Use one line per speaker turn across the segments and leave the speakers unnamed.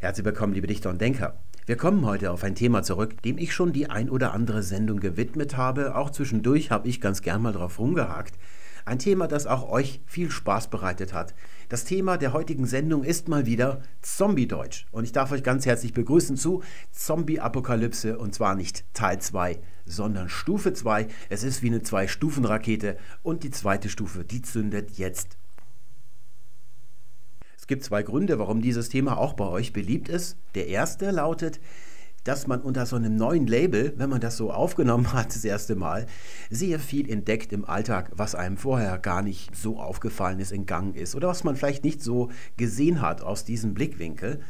Herzlich willkommen, liebe Dichter und Denker. Wir kommen heute auf ein Thema zurück, dem ich schon die ein oder andere Sendung gewidmet habe. Auch zwischendurch habe ich ganz gern mal drauf rumgehakt. Ein Thema, das auch euch viel Spaß bereitet hat. Das Thema der heutigen Sendung ist mal wieder Zombie-Deutsch. Und ich darf euch ganz herzlich begrüßen zu Zombie-Apokalypse und zwar nicht Teil 2, sondern Stufe 2. Es ist wie eine Zwei-Stufen-Rakete und die zweite Stufe, die zündet jetzt gibt zwei Gründe, warum dieses Thema auch bei euch beliebt ist. Der erste lautet, dass man unter so einem neuen Label, wenn man das so aufgenommen hat, das erste Mal, sehr viel entdeckt im Alltag, was einem vorher gar nicht so aufgefallen ist, entgangen ist oder was man vielleicht nicht so gesehen hat aus diesem Blickwinkel.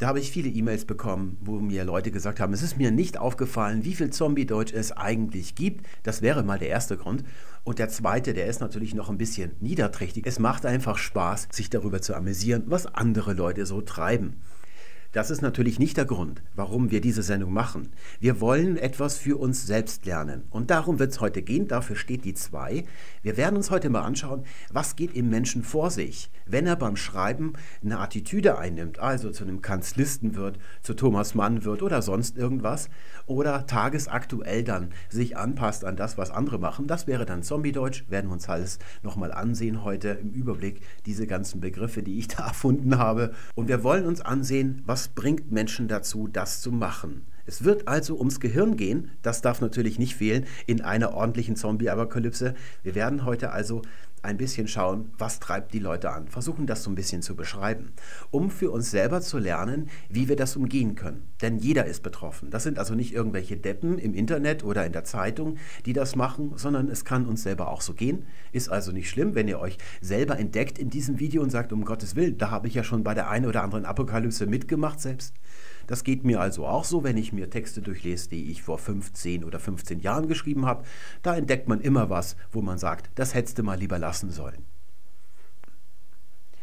Da habe ich viele E-Mails bekommen, wo mir Leute gesagt haben, es ist mir nicht aufgefallen, wie viel Zombie-Deutsch es eigentlich gibt. Das wäre mal der erste Grund. Und der zweite, der ist natürlich noch ein bisschen niederträchtig. Es macht einfach Spaß, sich darüber zu amüsieren, was andere Leute so treiben. Das ist natürlich nicht der Grund, warum wir diese Sendung machen. Wir wollen etwas für uns selbst lernen. Und darum wird es heute gehen. Dafür steht die 2. Wir werden uns heute mal anschauen, was geht im Menschen vor sich, wenn er beim Schreiben eine Attitüde einnimmt, also zu einem Kanzlisten wird, zu Thomas Mann wird oder sonst irgendwas, oder tagesaktuell dann sich anpasst an das, was andere machen. Das wäre dann Zombie-Deutsch. Werden wir uns alles nochmal ansehen heute im Überblick, diese ganzen Begriffe, die ich da erfunden habe. Und wir wollen uns ansehen, was was bringt Menschen dazu, das zu machen? Es wird also ums Gehirn gehen, das darf natürlich nicht fehlen in einer ordentlichen Zombie-Apokalypse. Wir werden heute also ein bisschen schauen, was treibt die Leute an, versuchen das so ein bisschen zu beschreiben, um für uns selber zu lernen, wie wir das umgehen können. Denn jeder ist betroffen. Das sind also nicht irgendwelche Deppen im Internet oder in der Zeitung, die das machen, sondern es kann uns selber auch so gehen. Ist also nicht schlimm, wenn ihr euch selber entdeckt in diesem Video und sagt, um Gottes Willen, da habe ich ja schon bei der einen oder anderen Apokalypse mitgemacht selbst. Das geht mir also auch so, wenn ich mir Texte durchlese, die ich vor 15 oder 15 Jahren geschrieben habe. Da entdeckt man immer was, wo man sagt, das hättest du mal lieber lassen sollen.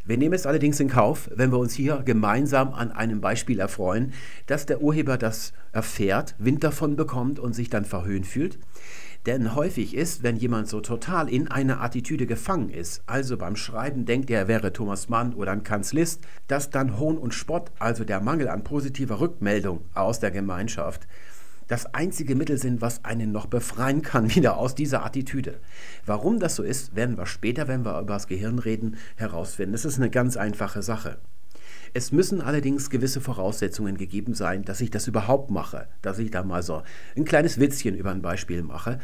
Wir nehmen es allerdings in Kauf, wenn wir uns hier gemeinsam an einem Beispiel erfreuen, dass der Urheber das erfährt, Wind davon bekommt und sich dann verhöhnt fühlt. Denn häufig ist, wenn jemand so total in einer Attitüde gefangen ist, also beim Schreiben denkt er, er wäre Thomas Mann oder ein Kanzlist, dass dann Hohn und Spott, also der Mangel an positiver Rückmeldung aus der Gemeinschaft, das einzige Mittel sind, was einen noch befreien kann wieder aus dieser Attitüde. Warum das so ist, werden wir später, wenn wir über das Gehirn reden, herausfinden. Es ist eine ganz einfache Sache. Es müssen allerdings gewisse Voraussetzungen gegeben sein, dass ich das überhaupt mache, dass ich da mal so ein kleines Witzchen über ein Beispiel mache.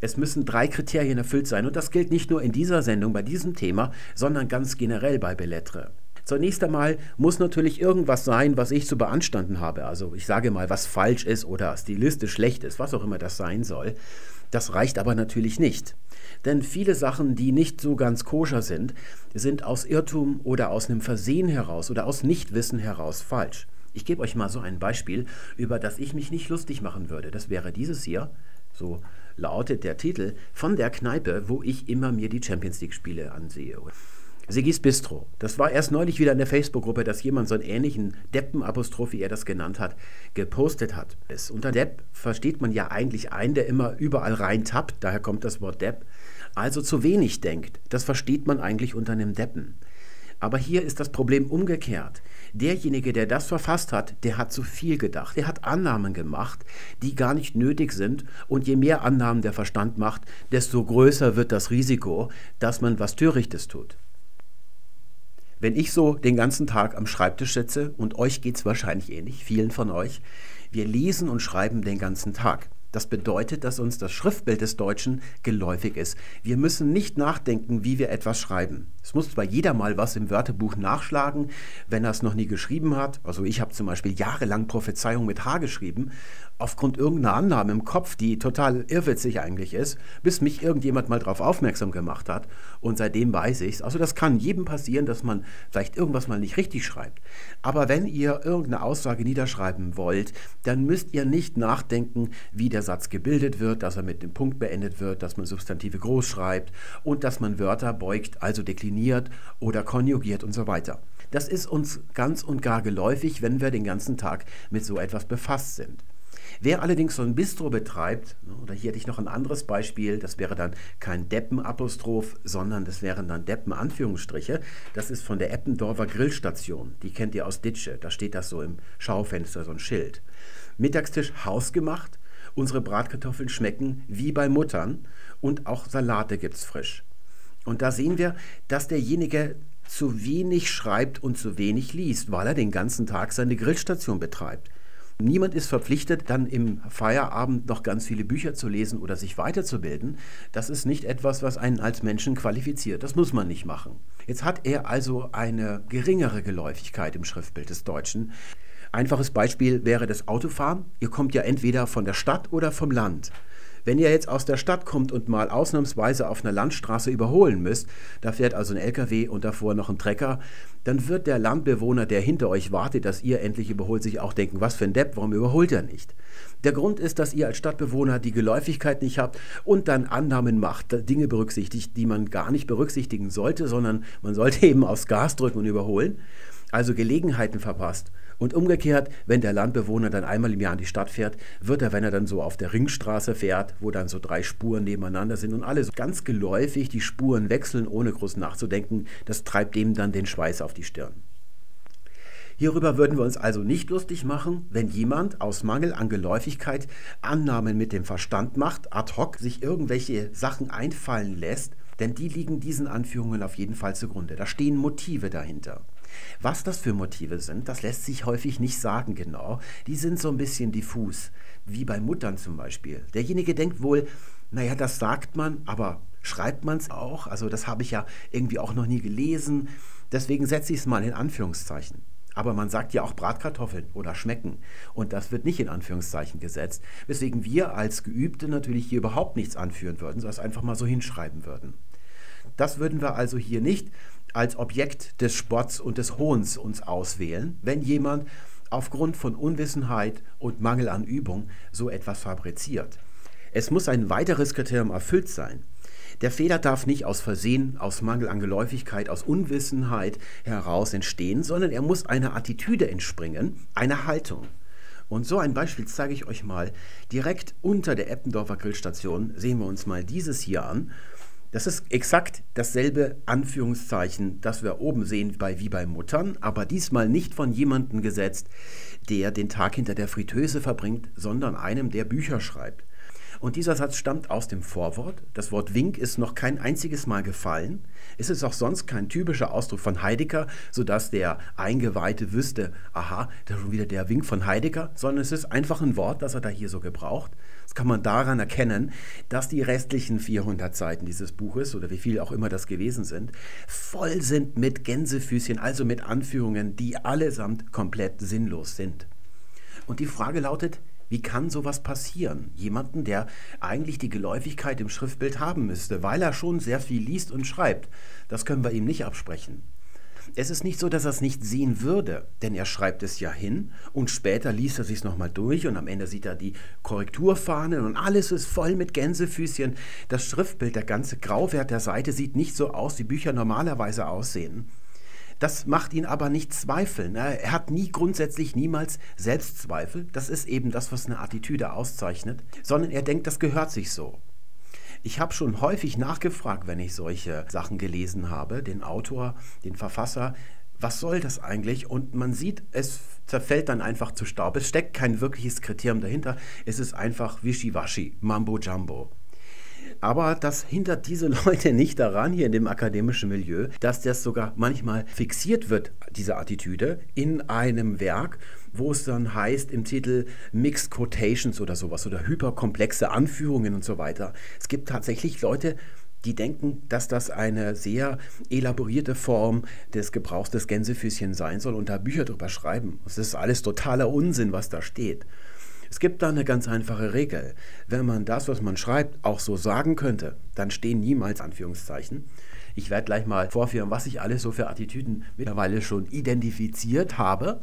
Es müssen drei Kriterien erfüllt sein und das gilt nicht nur in dieser Sendung bei diesem Thema, sondern ganz generell bei Bellettre. Zunächst einmal muss natürlich irgendwas sein, was ich zu beanstanden habe. Also ich sage mal, was falsch ist oder stilistisch schlecht ist, was auch immer das sein soll. Das reicht aber natürlich nicht. Denn viele Sachen, die nicht so ganz koscher sind, sind aus Irrtum oder aus einem Versehen heraus oder aus Nichtwissen heraus falsch. Ich gebe euch mal so ein Beispiel, über das ich mich nicht lustig machen würde. Das wäre dieses hier, so lautet der Titel, von der Kneipe, wo ich immer mir die Champions League-Spiele ansehe. Sigis Bistro. Das war erst neulich wieder in der Facebook-Gruppe, dass jemand so einen ähnlichen Deppen-Apostroph, wie er das genannt hat, gepostet hat. Es, unter Depp versteht man ja eigentlich einen, der immer überall rein tappt, daher kommt das Wort Depp, also zu wenig denkt. Das versteht man eigentlich unter einem Deppen. Aber hier ist das Problem umgekehrt. Derjenige, der das verfasst hat, der hat zu viel gedacht. Der hat Annahmen gemacht, die gar nicht nötig sind. Und je mehr Annahmen der Verstand macht, desto größer wird das Risiko, dass man was Törichtes tut. Wenn ich so den ganzen Tag am Schreibtisch sitze, und euch geht es wahrscheinlich ähnlich, vielen von euch, wir lesen und schreiben den ganzen Tag. Das bedeutet, dass uns das Schriftbild des Deutschen geläufig ist. Wir müssen nicht nachdenken, wie wir etwas schreiben. Es muss zwar jeder mal was im Wörterbuch nachschlagen, wenn er es noch nie geschrieben hat. Also ich habe zum Beispiel jahrelang Prophezeiung mit H geschrieben, aufgrund irgendeiner Annahme im Kopf, die total irrwitzig eigentlich ist, bis mich irgendjemand mal darauf aufmerksam gemacht hat. Und seitdem weiß ich es. Also das kann jedem passieren, dass man vielleicht irgendwas mal nicht richtig schreibt. Aber wenn ihr irgendeine Aussage niederschreiben wollt, dann müsst ihr nicht nachdenken, wie der Satz gebildet wird, dass er mit dem Punkt beendet wird, dass man Substantive groß schreibt und dass man Wörter beugt, also dekliniert oder konjugiert und so weiter. Das ist uns ganz und gar geläufig, wenn wir den ganzen Tag mit so etwas befasst sind. Wer allerdings so ein Bistro betreibt, ne, oder hier hätte ich noch ein anderes Beispiel, das wäre dann kein Deppen-Apostroph, sondern das wären dann Deppen-Anführungsstriche. Das ist von der Eppendorfer Grillstation. Die kennt ihr aus Ditsche. Da steht das so im Schaufenster, so ein Schild. Mittagstisch hausgemacht. Unsere Bratkartoffeln schmecken wie bei Muttern und auch Salate gibt es frisch. Und da sehen wir, dass derjenige zu wenig schreibt und zu wenig liest, weil er den ganzen Tag seine Grillstation betreibt. Niemand ist verpflichtet, dann im Feierabend noch ganz viele Bücher zu lesen oder sich weiterzubilden. Das ist nicht etwas, was einen als Menschen qualifiziert. Das muss man nicht machen. Jetzt hat er also eine geringere Geläufigkeit im Schriftbild des Deutschen. Einfaches Beispiel wäre das Autofahren. Ihr kommt ja entweder von der Stadt oder vom Land. Wenn ihr jetzt aus der Stadt kommt und mal ausnahmsweise auf einer Landstraße überholen müsst, da fährt also ein LKW und davor noch ein Trecker, dann wird der Landbewohner, der hinter euch wartet, dass ihr endlich überholt, sich auch denken, was für ein Depp, warum überholt er nicht? Der Grund ist, dass ihr als Stadtbewohner die Geläufigkeit nicht habt und dann Annahmen macht, Dinge berücksichtigt, die man gar nicht berücksichtigen sollte, sondern man sollte eben aufs Gas drücken und überholen, also Gelegenheiten verpasst. Und umgekehrt, wenn der Landbewohner dann einmal im Jahr in die Stadt fährt, wird er, wenn er dann so auf der Ringstraße fährt, wo dann so drei Spuren nebeneinander sind und alle so ganz geläufig die Spuren wechseln, ohne groß nachzudenken, das treibt dem dann den Schweiß auf die Stirn. Hierüber würden wir uns also nicht lustig machen, wenn jemand aus Mangel an Geläufigkeit Annahmen mit dem Verstand macht, ad hoc sich irgendwelche Sachen einfallen lässt, denn die liegen diesen Anführungen auf jeden Fall zugrunde. Da stehen Motive dahinter. Was das für Motive sind, das lässt sich häufig nicht sagen genau. Die sind so ein bisschen diffus, wie bei Muttern zum Beispiel. Derjenige denkt wohl, naja, das sagt man, aber schreibt man es auch? Also das habe ich ja irgendwie auch noch nie gelesen. Deswegen setze ich es mal in Anführungszeichen. Aber man sagt ja auch Bratkartoffeln oder schmecken. Und das wird nicht in Anführungszeichen gesetzt. Weswegen wir als Geübte natürlich hier überhaupt nichts anführen würden, sondern es einfach mal so hinschreiben würden. Das würden wir also hier nicht als Objekt des Spotts und des Hohns uns auswählen, wenn jemand aufgrund von Unwissenheit und Mangel an Übung so etwas fabriziert. Es muss ein weiteres Kriterium erfüllt sein. Der Fehler darf nicht aus Versehen, aus Mangel an Geläufigkeit, aus Unwissenheit heraus entstehen, sondern er muss einer Attitüde entspringen, einer Haltung. Und so ein Beispiel zeige ich euch mal. Direkt unter der Eppendorfer Grillstation sehen wir uns mal dieses hier an. Das ist exakt dasselbe Anführungszeichen, das wir oben sehen bei, wie bei Muttern, aber diesmal nicht von jemandem gesetzt, der den Tag hinter der Fritteuse verbringt, sondern einem, der Bücher schreibt. Und dieser Satz stammt aus dem Vorwort. Das Wort Wink ist noch kein einziges Mal gefallen. Es ist auch sonst kein typischer Ausdruck von Heidegger, sodass der Eingeweihte wüsste, aha, da schon wieder der Wink von Heidegger, sondern es ist einfach ein Wort, das er da hier so gebraucht. Kann man daran erkennen, dass die restlichen 400 Seiten dieses Buches oder wie viel auch immer das gewesen sind, voll sind mit Gänsefüßchen, also mit Anführungen, die allesamt komplett sinnlos sind. Und die Frage lautet, wie kann sowas passieren? Jemanden, der eigentlich die Geläufigkeit im Schriftbild haben müsste, weil er schon sehr viel liest und schreibt. Das können wir ihm nicht absprechen. Es ist nicht so, dass er es nicht sehen würde, denn er schreibt es ja hin und später liest er sich es nochmal durch und am Ende sieht er die Korrekturfahnen und alles ist voll mit Gänsefüßchen. Das Schriftbild, der ganze Grauwert der Seite sieht nicht so aus, wie Bücher normalerweise aussehen. Das macht ihn aber nicht zweifeln. Er hat nie grundsätzlich niemals Selbstzweifel. Das ist eben das, was eine Attitüde auszeichnet, sondern er denkt, das gehört sich so. Ich habe schon häufig nachgefragt, wenn ich solche Sachen gelesen habe, den Autor, den Verfasser, was soll das eigentlich? Und man sieht, es zerfällt dann einfach zu Staub. Es steckt kein wirkliches Kriterium dahinter. Es ist einfach Wischiwaschi, Mambo Jumbo. Aber das hindert diese Leute nicht daran, hier in dem akademischen Milieu, dass das sogar manchmal fixiert wird, diese Attitüde, in einem Werk, wo es dann heißt im Titel Mixed Quotations oder sowas oder hyperkomplexe Anführungen und so weiter. Es gibt tatsächlich Leute, die denken, dass das eine sehr elaborierte Form des Gebrauchs des Gänsefüßchen sein soll und da Bücher drüber schreiben. Das ist alles totaler Unsinn, was da steht. Es gibt da eine ganz einfache Regel. Wenn man das, was man schreibt, auch so sagen könnte, dann stehen niemals Anführungszeichen. Ich werde gleich mal vorführen, was ich alles so für Attitüden mittlerweile schon identifiziert habe.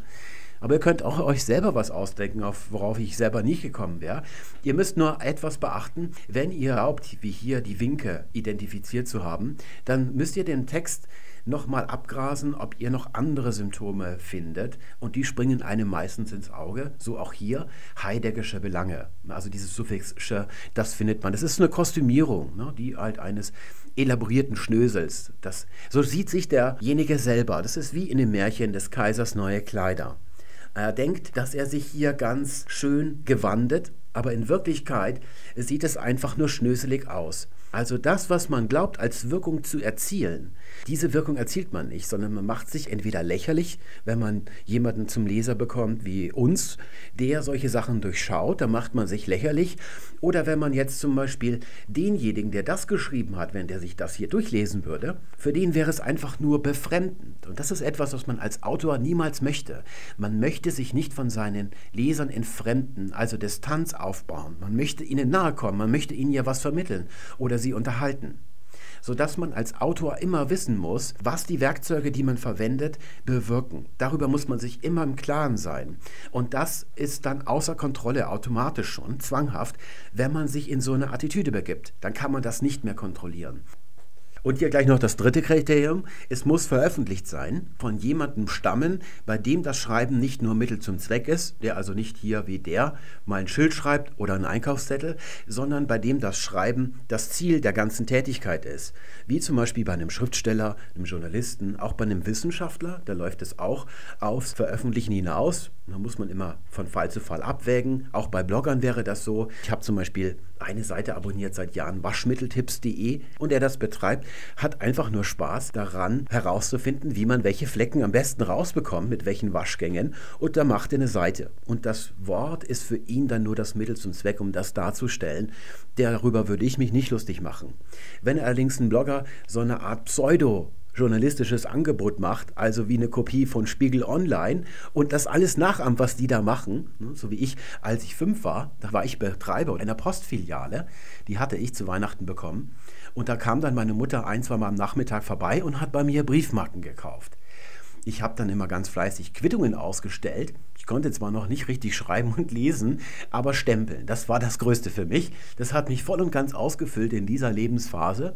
Aber ihr könnt auch euch selber was ausdenken, auf worauf ich selber nicht gekommen wäre. Ihr müsst nur etwas beachten. Wenn ihr glaubt, wie hier die Winke identifiziert zu haben, dann müsst ihr den Text nochmal abgrasen, ob ihr noch andere Symptome findet. Und die springen einem meistens ins Auge. So auch hier Heideggersche Belange. Also dieses Suffixsche, das findet man. Das ist eine Kostümierung, ne, die halt eines elaborierten Schnösels. Das, so sieht sich derjenige selber. Das ist wie in dem Märchen des Kaisers neue Kleider. Er denkt, dass er sich hier ganz schön gewandet, aber in Wirklichkeit sieht es einfach nur schnöselig aus. Also das, was man glaubt, als Wirkung zu erzielen, diese Wirkung erzielt man nicht, sondern man macht sich entweder lächerlich, wenn man jemanden zum Leser bekommt wie uns, der solche Sachen durchschaut, da macht man sich lächerlich. Oder wenn man jetzt zum Beispiel denjenigen, der das geschrieben hat, wenn der sich das hier durchlesen würde, für den wäre es einfach nur befremdend. Und das ist etwas, was man als Autor niemals möchte. Man möchte sich nicht von seinen Lesern entfremden, also Distanz aufbauen. Man möchte ihnen nahe kommen, man möchte ihnen ja was vermitteln oder sie unterhalten sodass man als Autor immer wissen muss, was die Werkzeuge, die man verwendet, bewirken. Darüber muss man sich immer im Klaren sein. Und das ist dann außer Kontrolle automatisch schon, zwanghaft, wenn man sich in so eine Attitüde begibt. Dann kann man das nicht mehr kontrollieren. Und hier gleich noch das dritte Kriterium. Es muss veröffentlicht sein, von jemandem stammen, bei dem das Schreiben nicht nur Mittel zum Zweck ist, der also nicht hier wie der mal ein Schild schreibt oder einen Einkaufszettel, sondern bei dem das Schreiben das Ziel der ganzen Tätigkeit ist. Wie zum Beispiel bei einem Schriftsteller, einem Journalisten, auch bei einem Wissenschaftler, da läuft es auch aufs Veröffentlichen hinaus. Da muss man immer von Fall zu Fall abwägen. Auch bei Bloggern wäre das so. Ich habe zum Beispiel eine Seite abonniert seit Jahren, waschmitteltipps.de, und der das betreibt, hat einfach nur Spaß daran herauszufinden, wie man welche Flecken am besten rausbekommt, mit welchen Waschgängen. Und da macht er eine Seite. Und das Wort ist für ihn dann nur das Mittel zum Zweck, um das darzustellen. Darüber würde ich mich nicht lustig machen. Wenn allerdings ein Blogger so eine Art Pseudo journalistisches Angebot macht, also wie eine Kopie von Spiegel Online und das alles nachahmt, was die da machen. Ne, so wie ich, als ich fünf war, da war ich Betreiber einer Postfiliale, die hatte ich zu Weihnachten bekommen. Und da kam dann meine Mutter ein, zwei Mal am Nachmittag vorbei und hat bei mir Briefmarken gekauft. Ich habe dann immer ganz fleißig Quittungen ausgestellt. Ich konnte zwar noch nicht richtig schreiben und lesen, aber stempeln, das war das Größte für mich. Das hat mich voll und ganz ausgefüllt in dieser Lebensphase.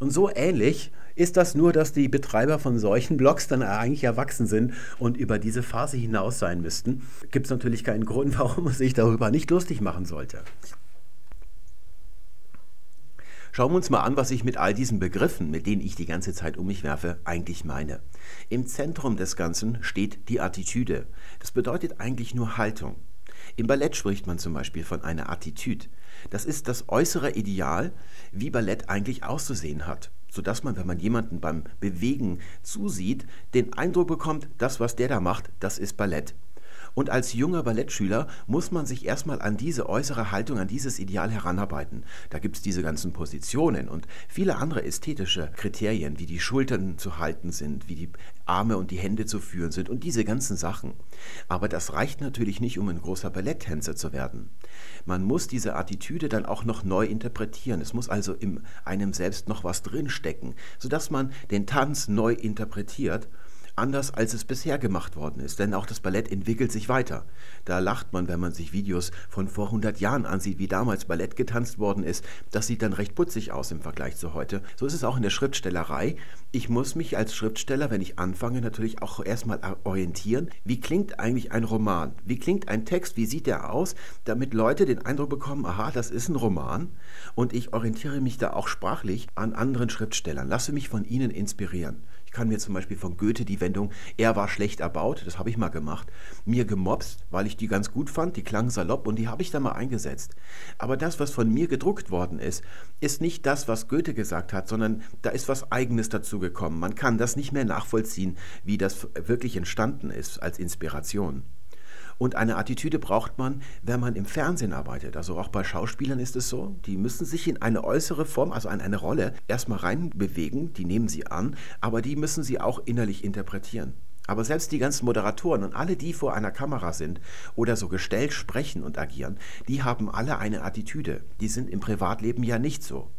Und so ähnlich ist das nur, dass die Betreiber von solchen Blogs dann eigentlich erwachsen sind und über diese Phase hinaus sein müssten. Gibt es natürlich keinen Grund, warum man sich darüber nicht lustig machen sollte. Schauen wir uns mal an, was ich mit all diesen Begriffen, mit denen ich die ganze Zeit um mich werfe, eigentlich meine. Im Zentrum des Ganzen steht die Attitüde. Das bedeutet eigentlich nur Haltung. Im Ballett spricht man zum Beispiel von einer Attitüde. Das ist das äußere Ideal, wie Ballett eigentlich auszusehen hat, sodass man, wenn man jemanden beim Bewegen zusieht, den Eindruck bekommt, das, was der da macht, das ist Ballett. Und als junger Ballettschüler muss man sich erstmal an diese äußere Haltung, an dieses Ideal heranarbeiten. Da gibt es diese ganzen Positionen und viele andere ästhetische Kriterien, wie die Schultern zu halten sind, wie die Arme und die Hände zu führen sind und diese ganzen Sachen. Aber das reicht natürlich nicht, um ein großer Balletttänzer zu werden. Man muss diese Attitüde dann auch noch neu interpretieren. Es muss also in einem selbst noch was drinstecken, sodass man den Tanz neu interpretiert anders, als es bisher gemacht worden ist. Denn auch das Ballett entwickelt sich weiter. Da lacht man, wenn man sich Videos von vor 100 Jahren ansieht, wie damals Ballett getanzt worden ist. Das sieht dann recht putzig aus im Vergleich zu heute. So ist es auch in der Schriftstellerei. Ich muss mich als Schriftsteller, wenn ich anfange, natürlich auch erstmal orientieren. Wie klingt eigentlich ein Roman? Wie klingt ein Text? Wie sieht der aus? Damit Leute den Eindruck bekommen, aha, das ist ein Roman. Und ich orientiere mich da auch sprachlich an anderen Schriftstellern. Lasse mich von ihnen inspirieren. Kann mir zum Beispiel von Goethe die Wendung, er war schlecht erbaut, das habe ich mal gemacht, mir gemobst, weil ich die ganz gut fand, die klang salopp und die habe ich da mal eingesetzt. Aber das, was von mir gedruckt worden ist, ist nicht das, was Goethe gesagt hat, sondern da ist was Eigenes dazu gekommen. Man kann das nicht mehr nachvollziehen, wie das wirklich entstanden ist als Inspiration. Und eine Attitüde braucht man, wenn man im Fernsehen arbeitet. Also auch bei Schauspielern ist es so. Die müssen sich in eine äußere Form, also in eine Rolle, erstmal reinbewegen. Die nehmen sie an, aber die müssen sie auch innerlich interpretieren. Aber selbst die ganzen Moderatoren und alle, die vor einer Kamera sind oder so gestellt sprechen und agieren, die haben alle eine Attitüde. Die sind im Privatleben ja nicht so.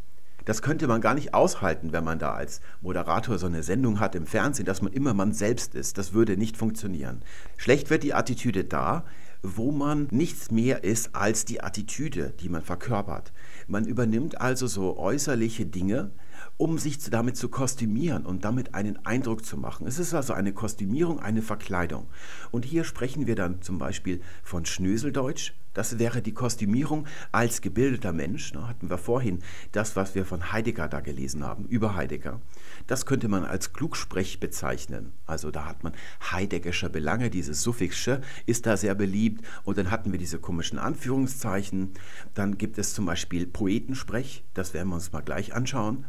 Das könnte man gar nicht aushalten, wenn man da als Moderator so eine Sendung hat im Fernsehen, dass man immer man selbst ist. Das würde nicht funktionieren. Schlecht wird die Attitüde da, wo man nichts mehr ist als die Attitüde, die man verkörpert. Man übernimmt also so äußerliche Dinge, um sich damit zu kostümieren und damit einen Eindruck zu machen. Es ist also eine Kostümierung, eine Verkleidung. Und hier sprechen wir dann zum Beispiel von Schnöseldeutsch. Das wäre die Kostümierung als gebildeter Mensch. Da hatten wir vorhin das, was wir von Heidegger da gelesen haben, über Heidegger. Das könnte man als Klugsprech bezeichnen. Also da hat man heideggersche Belange, dieses Suffixsche ist da sehr beliebt. Und dann hatten wir diese komischen Anführungszeichen. Dann gibt es zum Beispiel Poetensprech, das werden wir uns mal gleich anschauen.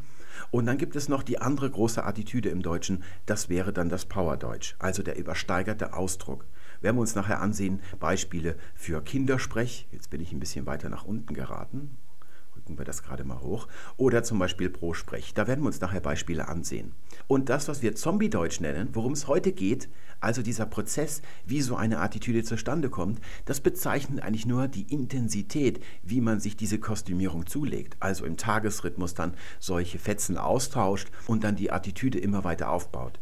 Und dann gibt es noch die andere große Attitüde im Deutschen, das wäre dann das Powerdeutsch, also der übersteigerte Ausdruck. Werden wir uns nachher ansehen, Beispiele für Kindersprech, jetzt bin ich ein bisschen weiter nach unten geraten, rücken wir das gerade mal hoch, oder zum Beispiel Pro-Sprech. Da werden wir uns nachher Beispiele ansehen. Und das, was wir Zombie-Deutsch nennen, worum es heute geht, also dieser Prozess, wie so eine Attitüde zustande kommt, das bezeichnet eigentlich nur die Intensität, wie man sich diese Kostümierung zulegt. Also im Tagesrhythmus dann solche Fetzen austauscht und dann die Attitüde immer weiter aufbaut.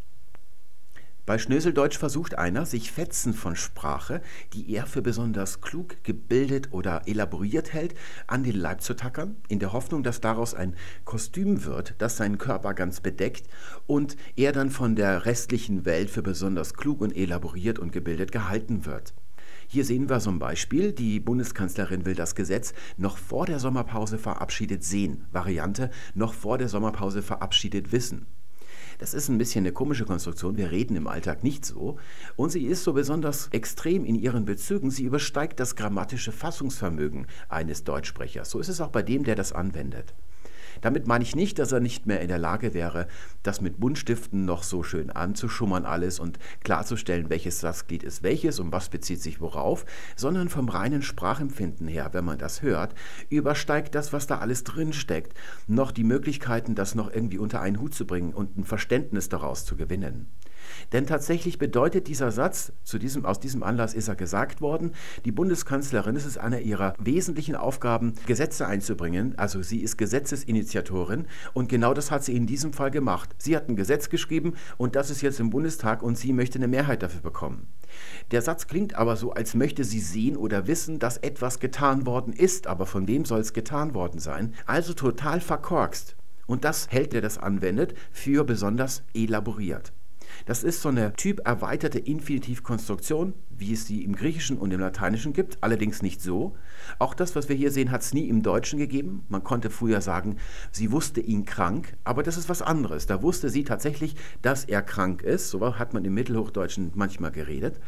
Bei Schnöseldeutsch versucht einer, sich Fetzen von Sprache, die er für besonders klug, gebildet oder elaboriert hält, an den Leib zu tackern, in der Hoffnung, dass daraus ein Kostüm wird, das seinen Körper ganz bedeckt und er dann von der restlichen Welt für besonders klug und elaboriert und gebildet gehalten wird. Hier sehen wir ein Beispiel. Die Bundeskanzlerin will das Gesetz noch vor der Sommerpause verabschiedet sehen. Variante noch vor der Sommerpause verabschiedet wissen. Das ist ein bisschen eine komische Konstruktion. Wir reden im Alltag nicht so. Und sie ist so besonders extrem in ihren Bezügen. Sie übersteigt das grammatische Fassungsvermögen eines Deutschsprechers. So ist es auch bei dem, der das anwendet. Damit meine ich nicht, dass er nicht mehr in der Lage wäre, das mit Buntstiften noch so schön anzuschummern alles und klarzustellen, welches Satzglied ist welches und was bezieht sich worauf, sondern vom reinen Sprachempfinden her, wenn man das hört, übersteigt das, was da alles drinsteckt, noch die Möglichkeiten, das noch irgendwie unter einen Hut zu bringen und ein Verständnis daraus zu gewinnen. Denn tatsächlich bedeutet dieser Satz, zu diesem, aus diesem Anlass ist er gesagt worden, die Bundeskanzlerin, es ist eine ihrer wesentlichen Aufgaben, Gesetze einzubringen. Also sie ist Gesetzesinitiatorin und genau das hat sie in diesem Fall gemacht. Sie hat ein Gesetz geschrieben und das ist jetzt im Bundestag und sie möchte eine Mehrheit dafür bekommen. Der Satz klingt aber so, als möchte sie sehen oder wissen, dass etwas getan worden ist, aber von wem soll es getan worden sein? Also total verkorkst. Und das hält, der das anwendet, für besonders elaboriert. Das ist so eine typerweiterte Infinitivkonstruktion, wie es sie im Griechischen und im Lateinischen gibt, allerdings nicht so. Auch das, was wir hier sehen, hat es nie im Deutschen gegeben. Man konnte früher sagen, sie wusste ihn krank, aber das ist was anderes. Da wusste sie tatsächlich, dass er krank ist. So hat man im Mittelhochdeutschen manchmal geredet.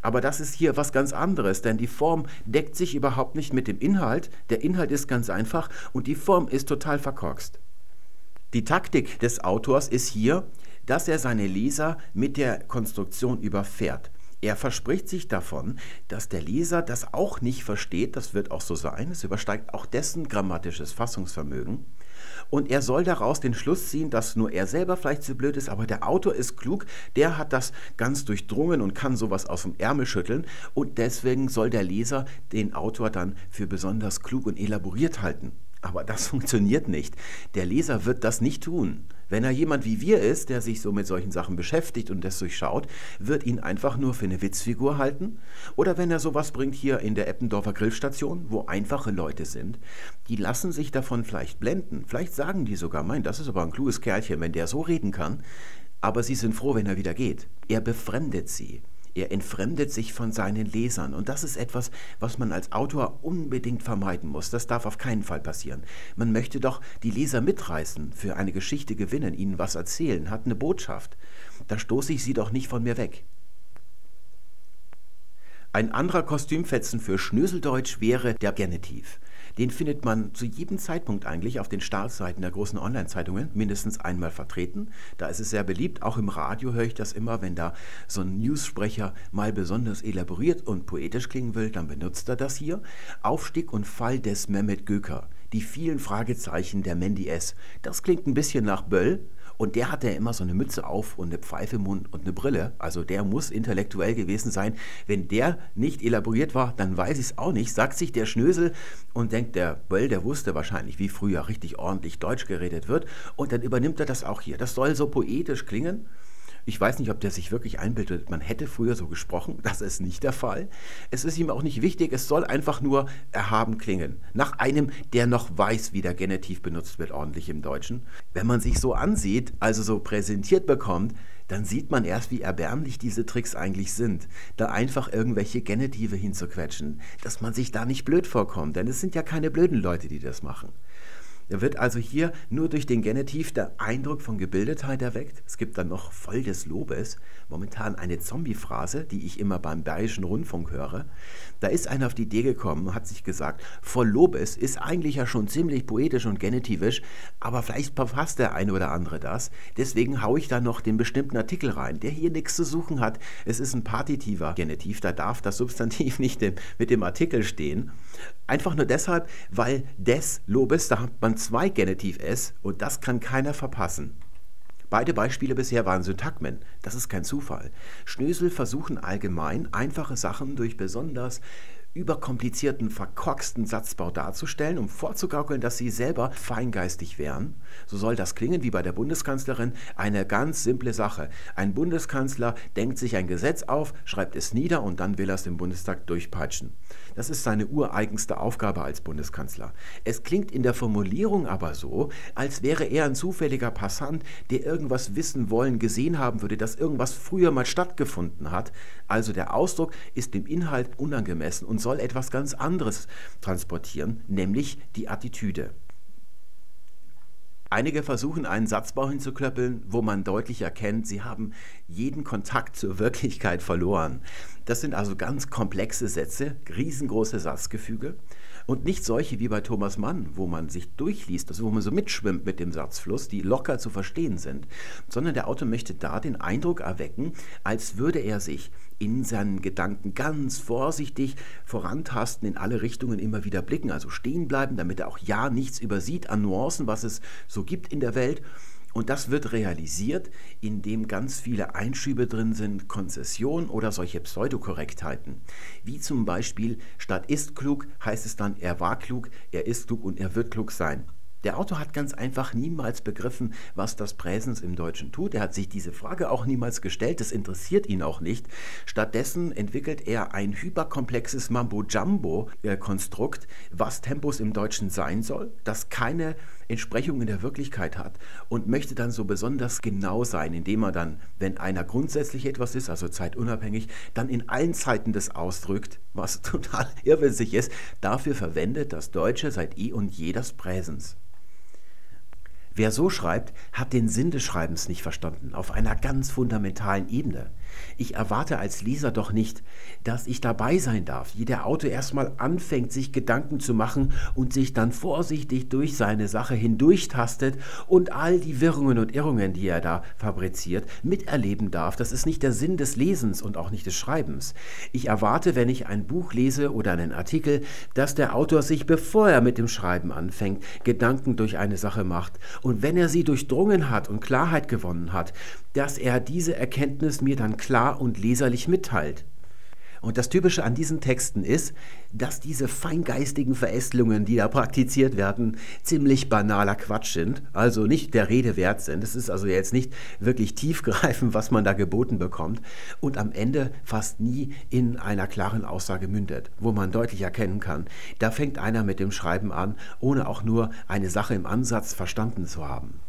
Aber das ist hier was ganz anderes, denn die Form deckt sich überhaupt nicht mit dem Inhalt. Der Inhalt ist ganz einfach und die Form ist total verkorkst. Die Taktik des Autors ist hier, dass er seine Leser mit der Konstruktion überfährt. Er verspricht sich davon, dass der Leser das auch nicht versteht, das wird auch so sein, es übersteigt auch dessen grammatisches Fassungsvermögen. Und er soll daraus den Schluss ziehen, dass nur er selber vielleicht zu blöd ist, aber der Autor ist klug, der hat das ganz durchdrungen und kann sowas aus dem Ärmel schütteln. Und deswegen soll der Leser den Autor dann für besonders klug und elaboriert halten. Aber das funktioniert nicht. Der Leser wird das nicht tun. Wenn er jemand wie wir ist, der sich so mit solchen Sachen beschäftigt und das durchschaut, wird ihn einfach nur für eine Witzfigur halten. Oder wenn er sowas bringt hier in der Eppendorfer Grillstation, wo einfache Leute sind, die lassen sich davon vielleicht blenden. Vielleicht sagen die sogar, mein, das ist aber ein kluges Kerlchen, wenn der so reden kann. Aber sie sind froh, wenn er wieder geht. Er befremdet sie. Er entfremdet sich von seinen Lesern. Und das ist etwas, was man als Autor unbedingt vermeiden muss. Das darf auf keinen Fall passieren. Man möchte doch die Leser mitreißen, für eine Geschichte gewinnen, ihnen was erzählen, hat eine Botschaft. Da stoße ich sie doch nicht von mir weg. Ein anderer Kostümfetzen für Schnöseldeutsch wäre der Genitiv. Den findet man zu jedem Zeitpunkt eigentlich auf den Startseiten der großen Online-Zeitungen mindestens einmal vertreten. Da ist es sehr beliebt. Auch im Radio höre ich das immer, wenn da so ein Newssprecher mal besonders elaboriert und poetisch klingen will, dann benutzt er das hier. Aufstieg und Fall des Mehmet Göker. Die vielen Fragezeichen der Mandy S. Das klingt ein bisschen nach Böll, und der hatte immer so eine Mütze auf und eine Pfeife im Mund und eine Brille. Also der muss intellektuell gewesen sein. Wenn der nicht elaboriert war, dann weiß ich es auch nicht, sagt sich der Schnösel und denkt, der Böll, der wusste wahrscheinlich, wie früher richtig ordentlich Deutsch geredet wird. Und dann übernimmt er das auch hier. Das soll so poetisch klingen. Ich weiß nicht, ob der sich wirklich einbildet, man hätte früher so gesprochen. Das ist nicht der Fall. Es ist ihm auch nicht wichtig, es soll einfach nur erhaben klingen. Nach einem, der noch weiß, wie der Genitiv benutzt wird, ordentlich im Deutschen. Wenn man sich so ansieht, also so präsentiert bekommt, dann sieht man erst, wie erbärmlich diese Tricks eigentlich sind, da einfach irgendwelche Genitive hinzuquetschen, dass man sich da nicht blöd vorkommt, denn es sind ja keine blöden Leute, die das machen. Da wird also hier nur durch den Genitiv der Eindruck von Gebildetheit erweckt. Es gibt dann noch voll des Lobes, momentan eine Zombie-Phrase, die ich immer beim Bayerischen Rundfunk höre. Da ist einer auf die Idee gekommen, hat sich gesagt, voll Lobes ist eigentlich ja schon ziemlich poetisch und genitivisch, aber vielleicht verfasst der eine oder andere das. Deswegen haue ich da noch den bestimmten Artikel rein, der hier nichts zu suchen hat. Es ist ein partitiver Genitiv, da darf das Substantiv nicht mit dem Artikel stehen. Einfach nur deshalb, weil des Lobes, da hat man zwei Genitiv S und das kann keiner verpassen. Beide Beispiele bisher waren Syntagmen. Das ist kein Zufall. Schnösel versuchen allgemein, einfache Sachen durch besonders überkomplizierten, verkorksten Satzbau darzustellen, um vorzugaukeln, dass sie selber feingeistig wären. So soll das klingen wie bei der Bundeskanzlerin eine ganz simple Sache. Ein Bundeskanzler denkt sich ein Gesetz auf, schreibt es nieder und dann will er es im Bundestag durchpeitschen. Das ist seine ureigenste Aufgabe als Bundeskanzler. Es klingt in der Formulierung aber so, als wäre er ein zufälliger Passant, der irgendwas wissen wollen, gesehen haben würde, dass irgendwas früher mal stattgefunden hat. Also der Ausdruck ist dem Inhalt unangemessen und soll etwas ganz anderes transportieren, nämlich die Attitüde. Einige versuchen einen Satzbau hinzuklöppeln, wo man deutlich erkennt, sie haben jeden Kontakt zur Wirklichkeit verloren. Das sind also ganz komplexe Sätze, riesengroße Satzgefüge und nicht solche wie bei Thomas Mann, wo man sich durchliest, also wo man so mitschwimmt mit dem Satzfluss, die locker zu verstehen sind, sondern der Autor möchte da den Eindruck erwecken, als würde er sich in seinen Gedanken ganz vorsichtig vorantasten, in alle Richtungen immer wieder blicken, also stehen bleiben, damit er auch ja nichts übersieht an Nuancen, was es so gibt in der Welt und das wird realisiert, indem ganz viele Einschübe drin sind, Konzession oder solche Pseudokorrektheiten. Wie zum Beispiel, statt ist klug heißt es dann, er war klug, er ist klug und er wird klug sein. Der Autor hat ganz einfach niemals begriffen, was das Präsens im Deutschen tut. Er hat sich diese Frage auch niemals gestellt, das interessiert ihn auch nicht. Stattdessen entwickelt er ein hyperkomplexes Mambo-Jumbo-Konstrukt, was Tempus im Deutschen sein soll, das keine Entsprechung in der Wirklichkeit hat und möchte dann so besonders genau sein, indem er dann, wenn einer grundsätzlich etwas ist, also zeitunabhängig, dann in allen Zeiten das ausdrückt, was total irrwitzig ist. Dafür verwendet das Deutsche seit eh und je das Präsens. Wer so schreibt, hat den Sinn des Schreibens nicht verstanden, auf einer ganz fundamentalen Ebene. Ich erwarte als Leser doch nicht, dass ich dabei sein darf, wie der Autor erstmal anfängt, sich Gedanken zu machen und sich dann vorsichtig durch seine Sache hindurchtastet und all die Wirrungen und Irrungen, die er da fabriziert, miterleben darf. Das ist nicht der Sinn des Lesens und auch nicht des Schreibens. Ich erwarte, wenn ich ein Buch lese oder einen Artikel, dass der Autor sich, bevor er mit dem Schreiben anfängt, Gedanken durch eine Sache macht. Und wenn er sie durchdrungen hat und Klarheit gewonnen hat, dass er diese Erkenntnis mir dann klar und leserlich mitteilt. Und das Typische an diesen Texten ist, dass diese feingeistigen Verästelungen, die da praktiziert werden, ziemlich banaler Quatsch sind, also nicht der Rede wert sind. Es ist also jetzt nicht wirklich tiefgreifend, was man da geboten bekommt und am Ende fast nie in einer klaren Aussage mündet, wo man deutlich erkennen kann, da fängt einer mit dem Schreiben an, ohne auch nur eine Sache im Ansatz verstanden zu haben.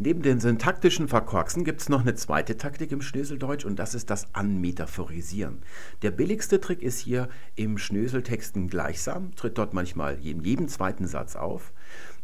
Neben den syntaktischen Verkorksen gibt es noch eine zweite Taktik im Schnöseldeutsch und das ist das Anmetaphorisieren. Der billigste Trick ist hier im Schnöseltexten gleichsam, tritt dort manchmal in jedem zweiten Satz auf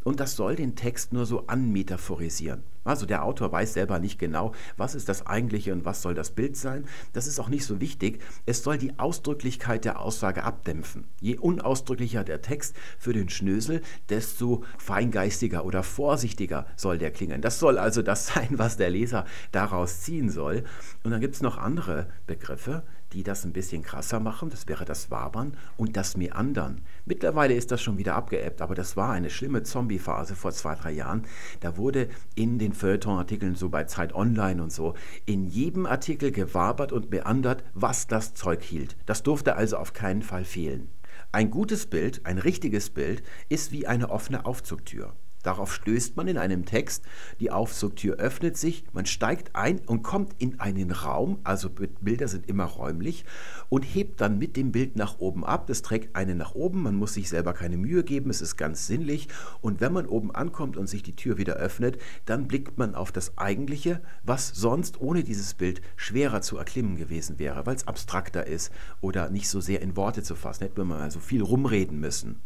und das soll den Text nur so anmetaphorisieren. Also der Autor weiß selber nicht genau, was ist das eigentliche und was soll das Bild sein. Das ist auch nicht so wichtig. Es soll die Ausdrücklichkeit der Aussage abdämpfen. Je unausdrücklicher der Text für den Schnösel, desto feingeistiger oder vorsichtiger soll der klingen. Das soll also das sein, was der Leser daraus ziehen soll. Und dann gibt es noch andere Begriffe, die das ein bisschen krasser machen. Das wäre das Wabern und das Meandern. Mittlerweile ist das schon wieder abgeebbt, aber das war eine schlimme Zombie-Phase vor zwei, drei Jahren. Da wurde in den Feuilleton-Artikeln, so bei Zeit Online und so, in jedem Artikel gewabert und meandert, was das Zeug hielt. Das durfte also auf keinen Fall fehlen. Ein gutes Bild, ein richtiges Bild, ist wie eine offene Aufzugtür. Darauf stößt man in einem Text, die Aufzugtür öffnet sich, man steigt ein und kommt in einen Raum, also Bilder sind immer räumlich, und hebt dann mit dem Bild nach oben ab. Das trägt einen nach oben, man muss sich selber keine Mühe geben, es ist ganz sinnlich. Und wenn man oben ankommt und sich die Tür wieder öffnet, dann blickt man auf das Eigentliche, was sonst ohne dieses Bild schwerer zu erklimmen gewesen wäre, weil es abstrakter ist oder nicht so sehr in Worte zu fassen, hätte man also viel rumreden müssen.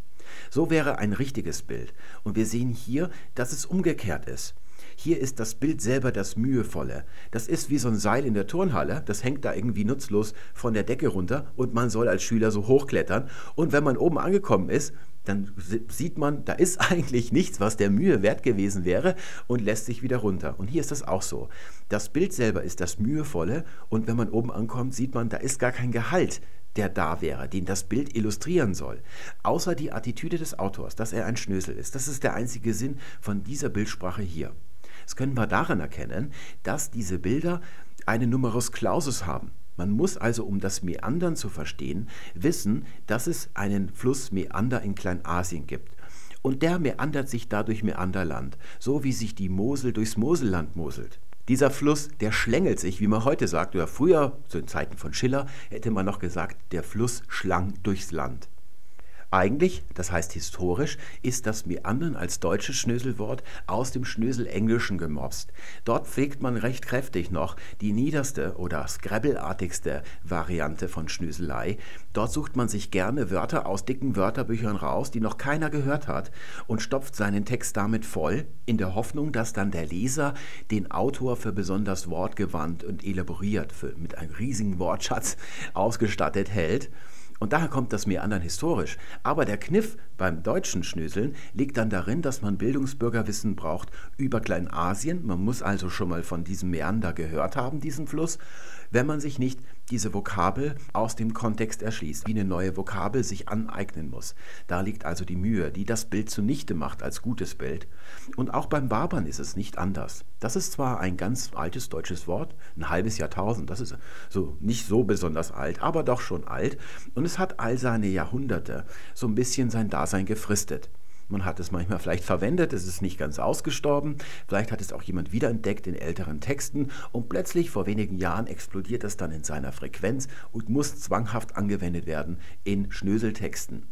So wäre ein richtiges Bild. Und wir sehen hier, dass es umgekehrt ist. Hier ist das Bild selber das Mühevolle. Das ist wie so ein Seil in der Turnhalle, das hängt da irgendwie nutzlos von der Decke runter und man soll als Schüler so hochklettern. Und wenn man oben angekommen ist, dann sieht man, da ist eigentlich nichts, was der Mühe wert gewesen wäre und lässt sich wieder runter. Und hier ist das auch so. Das Bild selber ist das Mühevolle und wenn man oben ankommt, sieht man, da ist gar kein Gehalt der da wäre, den das Bild illustrieren soll. Außer die Attitüde des Autors, dass er ein Schnösel ist. Das ist der einzige Sinn von dieser Bildsprache hier. Das können wir daran erkennen, dass diese Bilder einen Numerus Clausus haben. Man muss also, um das Meandern zu verstehen, wissen, dass es einen Fluss Meander in Kleinasien gibt. Und der meandert sich dadurch Meanderland, so wie sich die Mosel durchs Moselland moselt. Dieser Fluss, der schlängelt sich, wie man heute sagt, oder früher, zu den Zeiten von Schiller, hätte man noch gesagt, der Fluss schlang durchs Land. Eigentlich, das heißt historisch, ist das Meandern als deutsches Schnöselwort aus dem Schnöselenglischen gemobst. Dort pflegt man recht kräftig noch die niederste oder Scrabble-artigste Variante von Schnöselei. Dort sucht man sich gerne Wörter aus dicken Wörterbüchern raus, die noch keiner gehört hat, und stopft seinen Text damit voll, in der Hoffnung, dass dann der Leser den Autor für besonders wortgewandt und elaboriert, für, mit einem riesigen Wortschatz ausgestattet hält. Und daher kommt das Meandern historisch. Aber der Kniff beim deutschen Schnöseln liegt dann darin, dass man Bildungsbürgerwissen braucht über Kleinasien. Man muss also schon mal von diesem Meander gehört haben, diesen Fluss, wenn man sich nicht diese Vokabel aus dem Kontext erschließt, wie eine neue Vokabel sich aneignen muss. Da liegt also die Mühe, die das Bild zunichte macht als gutes Bild. Und auch beim Barbern ist es nicht anders. Das ist zwar ein ganz altes deutsches Wort, ein halbes Jahrtausend, das ist so nicht so besonders alt, aber doch schon alt. Und es hat all seine Jahrhunderte so ein bisschen sein Dasein gefristet. Man hat es manchmal vielleicht verwendet, es ist nicht ganz ausgestorben. Vielleicht hat es auch jemand wiederentdeckt in älteren Texten und plötzlich vor wenigen Jahren explodiert es dann in seiner Frequenz und muss zwanghaft angewendet werden in Schnöseltexten.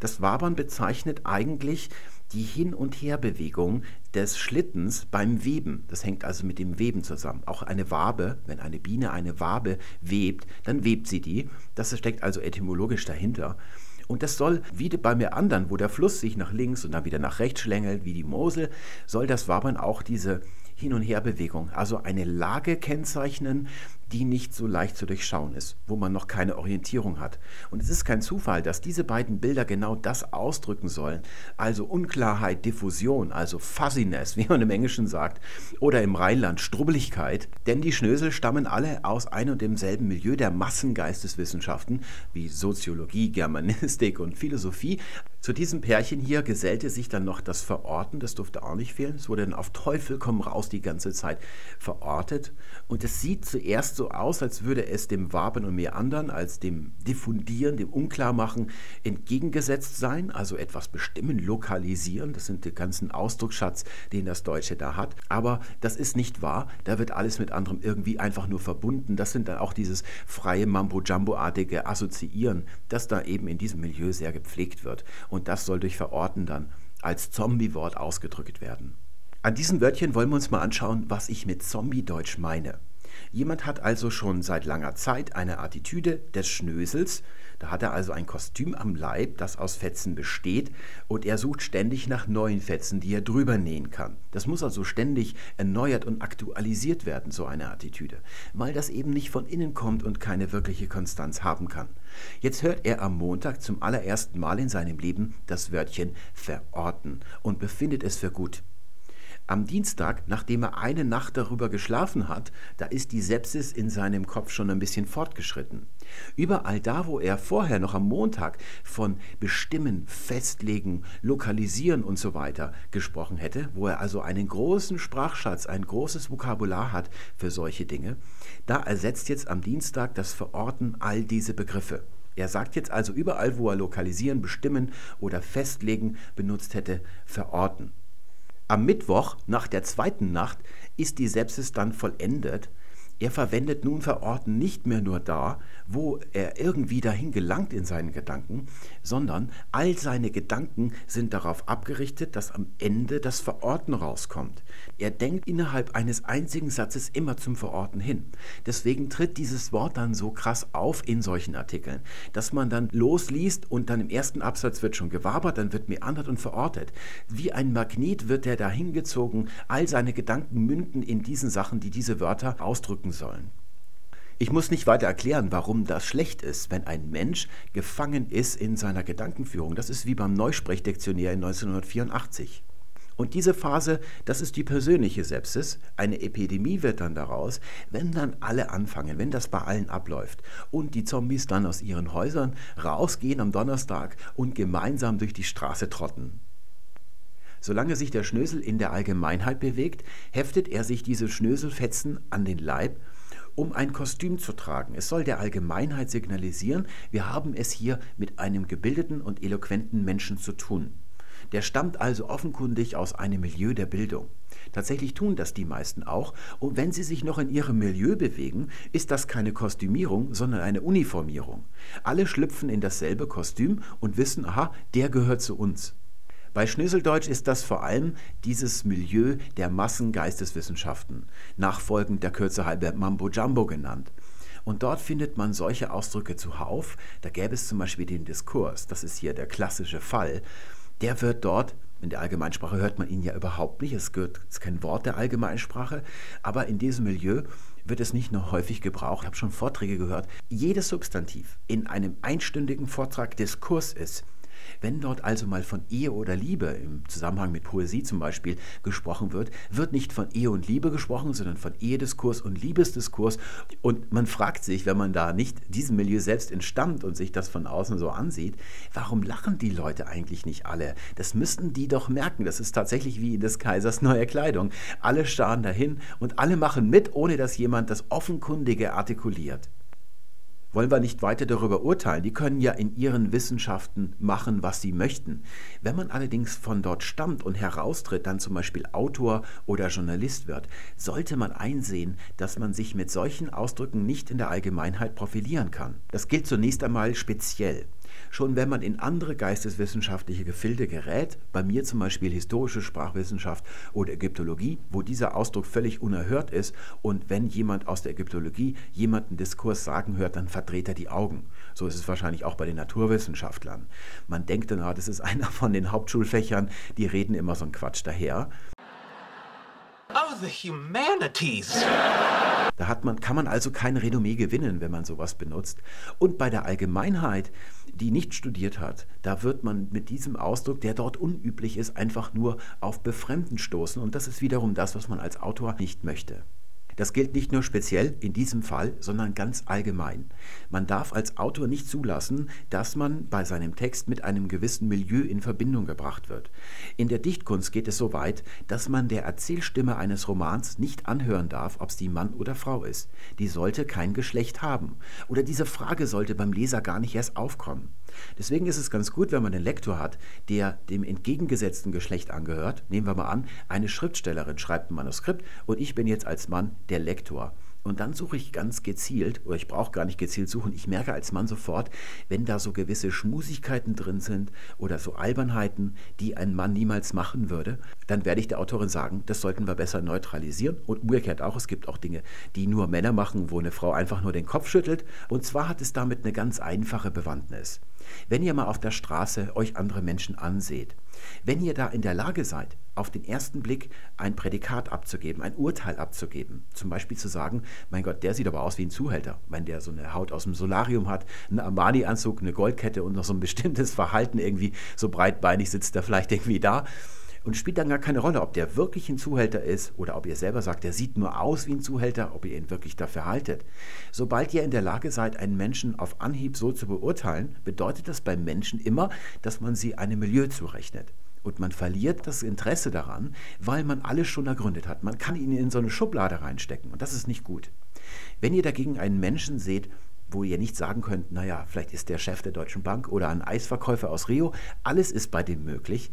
Das Wabern bezeichnet eigentlich die Hin- und Herbewegung des Schlittens beim Weben. Das hängt also mit dem Weben zusammen. Auch eine Wabe, wenn eine Biene eine Wabe webt, dann webt sie die. Das steckt also etymologisch dahinter. Und das soll, wie bei mir anderen, wo der Fluss sich nach links und dann wieder nach rechts schlängelt, wie die Mosel, soll das Wabern auch diese Hin- und Herbewegung, also eine Lage kennzeichnen, die nicht so leicht zu durchschauen ist, wo man noch keine Orientierung hat. Und es ist kein Zufall, dass diese beiden Bilder genau das ausdrücken sollen. Also Unklarheit, Diffusion, also Fuzziness, wie man im Englischen sagt, oder im Rheinland Strubbeligkeit. Denn die Schnösel stammen alle aus einem und demselben Milieu der Massengeisteswissenschaften, wie Soziologie, Germanistik und Philosophie. Zu diesem Pärchen hier gesellte sich dann noch das Verorten, das durfte auch nicht fehlen. Es wurde dann auf Teufel komm raus die ganze Zeit verortet. Und es sieht zuerst so aus, als würde es dem Waben und mehr anderen als dem Diffundieren, dem Unklarmachen entgegengesetzt sein, also etwas bestimmen, lokalisieren. Das sind die ganzen Ausdrucksschatz, den das Deutsche da hat. Aber das ist nicht wahr. Da wird alles mit anderem irgendwie einfach nur verbunden. Das sind dann auch dieses freie Mambo-Jumbo-artige Assoziieren, das da eben in diesem Milieu sehr gepflegt wird. Und das soll durch Verorten dann als Zombie-Wort ausgedrückt werden. An diesen Wörtchen wollen wir uns mal anschauen, was ich mit Zombie-Deutsch meine. Jemand hat also schon seit langer Zeit eine Attitüde des Schnösels, da hat er also ein Kostüm am Leib, das aus Fetzen besteht, und er sucht ständig nach neuen Fetzen, die er drüber nähen kann. Das muss also ständig erneuert und aktualisiert werden, so eine Attitüde, weil das eben nicht von innen kommt und keine wirkliche Konstanz haben kann. Jetzt hört er am Montag zum allerersten Mal in seinem Leben das Wörtchen verorten und befindet es für gut. Am Dienstag, nachdem er eine Nacht darüber geschlafen hat, da ist die Sepsis in seinem Kopf schon ein bisschen fortgeschritten. Überall da, wo er vorher noch am Montag von bestimmen, festlegen, lokalisieren und so weiter gesprochen hätte, wo er also einen großen Sprachschatz, ein großes Vokabular hat für solche Dinge, da ersetzt jetzt am Dienstag das Verorten all diese Begriffe. Er sagt jetzt also überall, wo er lokalisieren, bestimmen oder festlegen benutzt hätte, verorten. Am Mittwoch nach der zweiten Nacht ist die Sepsis dann vollendet er verwendet nun Verorten nicht mehr nur da, wo er irgendwie dahin gelangt in seinen Gedanken, sondern all seine Gedanken sind darauf abgerichtet, dass am Ende das Verorten rauskommt. Er denkt innerhalb eines einzigen Satzes immer zum Verorten hin. Deswegen tritt dieses Wort dann so krass auf in solchen Artikeln, dass man dann losliest und dann im ersten Absatz wird schon gewabert, dann wird meandert und verortet. Wie ein Magnet wird er dahin gezogen, all seine Gedanken münden in diesen Sachen, die diese Wörter ausdrücken sollen. Ich muss nicht weiter erklären, warum das schlecht ist, wenn ein Mensch gefangen ist in seiner Gedankenführung. Das ist wie beim Neusprechdiktionär in 1984. Und diese Phase, das ist die persönliche Sepsis. Eine Epidemie wird dann daraus, wenn dann alle anfangen, wenn das bei allen abläuft und die Zombies dann aus ihren Häusern rausgehen am Donnerstag und gemeinsam durch die Straße trotten. Solange sich der Schnösel in der Allgemeinheit bewegt, heftet er sich diese Schnöselfetzen an den Leib, um ein Kostüm zu tragen. Es soll der Allgemeinheit signalisieren, wir haben es hier mit einem gebildeten und eloquenten Menschen zu tun. Der stammt also offenkundig aus einem Milieu der Bildung. Tatsächlich tun das die meisten auch, und wenn sie sich noch in ihrem Milieu bewegen, ist das keine Kostümierung, sondern eine Uniformierung. Alle schlüpfen in dasselbe Kostüm und wissen, aha, der gehört zu uns. Bei Schnöseldeutsch ist das vor allem dieses Milieu der Massengeisteswissenschaften, nachfolgend der Kürze halber Mambo Jumbo genannt. Und dort findet man solche Ausdrücke zuhauf. Da gäbe es zum Beispiel den Diskurs, das ist hier der klassische Fall. Der wird dort, in der Allgemeinsprache hört man ihn ja überhaupt nicht, es ist kein Wort der Allgemeinsprache, aber in diesem Milieu wird es nicht nur häufig gebraucht, ich habe schon Vorträge gehört, jedes Substantiv in einem einstündigen Vortrag Diskurs ist, wenn dort also mal von Ehe oder Liebe im Zusammenhang mit Poesie zum Beispiel gesprochen wird, wird nicht von Ehe und Liebe gesprochen, sondern von Ehediskurs und Liebesdiskurs. Und man fragt sich, wenn man da nicht diesem Milieu selbst entstammt und sich das von außen so ansieht, warum lachen die Leute eigentlich nicht alle? Das müssten die doch merken. Das ist tatsächlich wie in des Kaisers neue Kleidung. Alle starren dahin und alle machen mit, ohne dass jemand das Offenkundige artikuliert wollen wir nicht weiter darüber urteilen. Die können ja in ihren Wissenschaften machen, was sie möchten. Wenn man allerdings von dort stammt und heraustritt, dann zum Beispiel Autor oder Journalist wird, sollte man einsehen, dass man sich mit solchen Ausdrücken nicht in der Allgemeinheit profilieren kann. Das gilt zunächst einmal speziell. Schon wenn man in andere geisteswissenschaftliche Gefilde gerät, bei mir zum Beispiel historische Sprachwissenschaft oder Ägyptologie, wo dieser Ausdruck völlig unerhört ist und wenn jemand aus der Ägyptologie jemanden Diskurs sagen hört, dann verdreht er die Augen. So ist es wahrscheinlich auch bei den Naturwissenschaftlern. Man denkt dann, ah, das ist einer von den Hauptschulfächern, die reden immer so einen Quatsch daher. Oh, the humanities. Da hat man, kann man also kein Renommee gewinnen, wenn man sowas benutzt. Und bei der Allgemeinheit, die nicht studiert hat, da wird man mit diesem Ausdruck, der dort unüblich ist, einfach nur auf Befremden stoßen. Und das ist wiederum das, was man als Autor nicht möchte. Das gilt nicht nur speziell in diesem Fall, sondern ganz allgemein. Man darf als Autor nicht zulassen, dass man bei seinem Text mit einem gewissen Milieu in Verbindung gebracht wird. In der Dichtkunst geht es so weit, dass man der Erzählstimme eines Romans nicht anhören darf, ob sie Mann oder Frau ist. Die sollte kein Geschlecht haben. Oder diese Frage sollte beim Leser gar nicht erst aufkommen. Deswegen ist es ganz gut, wenn man einen Lektor hat, der dem entgegengesetzten Geschlecht angehört. Nehmen wir mal an, eine Schriftstellerin schreibt ein Manuskript und ich bin jetzt als Mann der Lektor. Und dann suche ich ganz gezielt, oder ich brauche gar nicht gezielt suchen, ich merke als Mann sofort, wenn da so gewisse Schmusigkeiten drin sind oder so Albernheiten, die ein Mann niemals machen würde, dann werde ich der Autorin sagen, das sollten wir besser neutralisieren. Und umgekehrt auch, es gibt auch Dinge, die nur Männer machen, wo eine Frau einfach nur den Kopf schüttelt. Und zwar hat es damit eine ganz einfache Bewandtnis. Wenn ihr mal auf der Straße euch andere Menschen anseht, wenn ihr da in der Lage seid, auf den ersten Blick ein Prädikat abzugeben, ein Urteil abzugeben, zum Beispiel zu sagen, mein Gott, der sieht aber aus wie ein Zuhälter, wenn der so eine Haut aus dem Solarium hat, einen Armani-Anzug, eine Goldkette und noch so ein bestimmtes Verhalten irgendwie, so breitbeinig sitzt er vielleicht irgendwie da, und spielt dann gar keine Rolle, ob der wirklich ein Zuhälter ist oder ob ihr selber sagt, der sieht nur aus wie ein Zuhälter, ob ihr ihn wirklich dafür haltet. Sobald ihr in der Lage seid, einen Menschen auf Anhieb so zu beurteilen, bedeutet das beim Menschen immer, dass man sie einem Milieu zurechnet. Und man verliert das Interesse daran, weil man alles schon ergründet hat. Man kann ihn in so eine Schublade reinstecken und das ist nicht gut. Wenn ihr dagegen einen Menschen seht, wo ihr nicht sagen könnt, naja, vielleicht ist der Chef der Deutschen Bank oder ein Eisverkäufer aus Rio, alles ist bei dem möglich,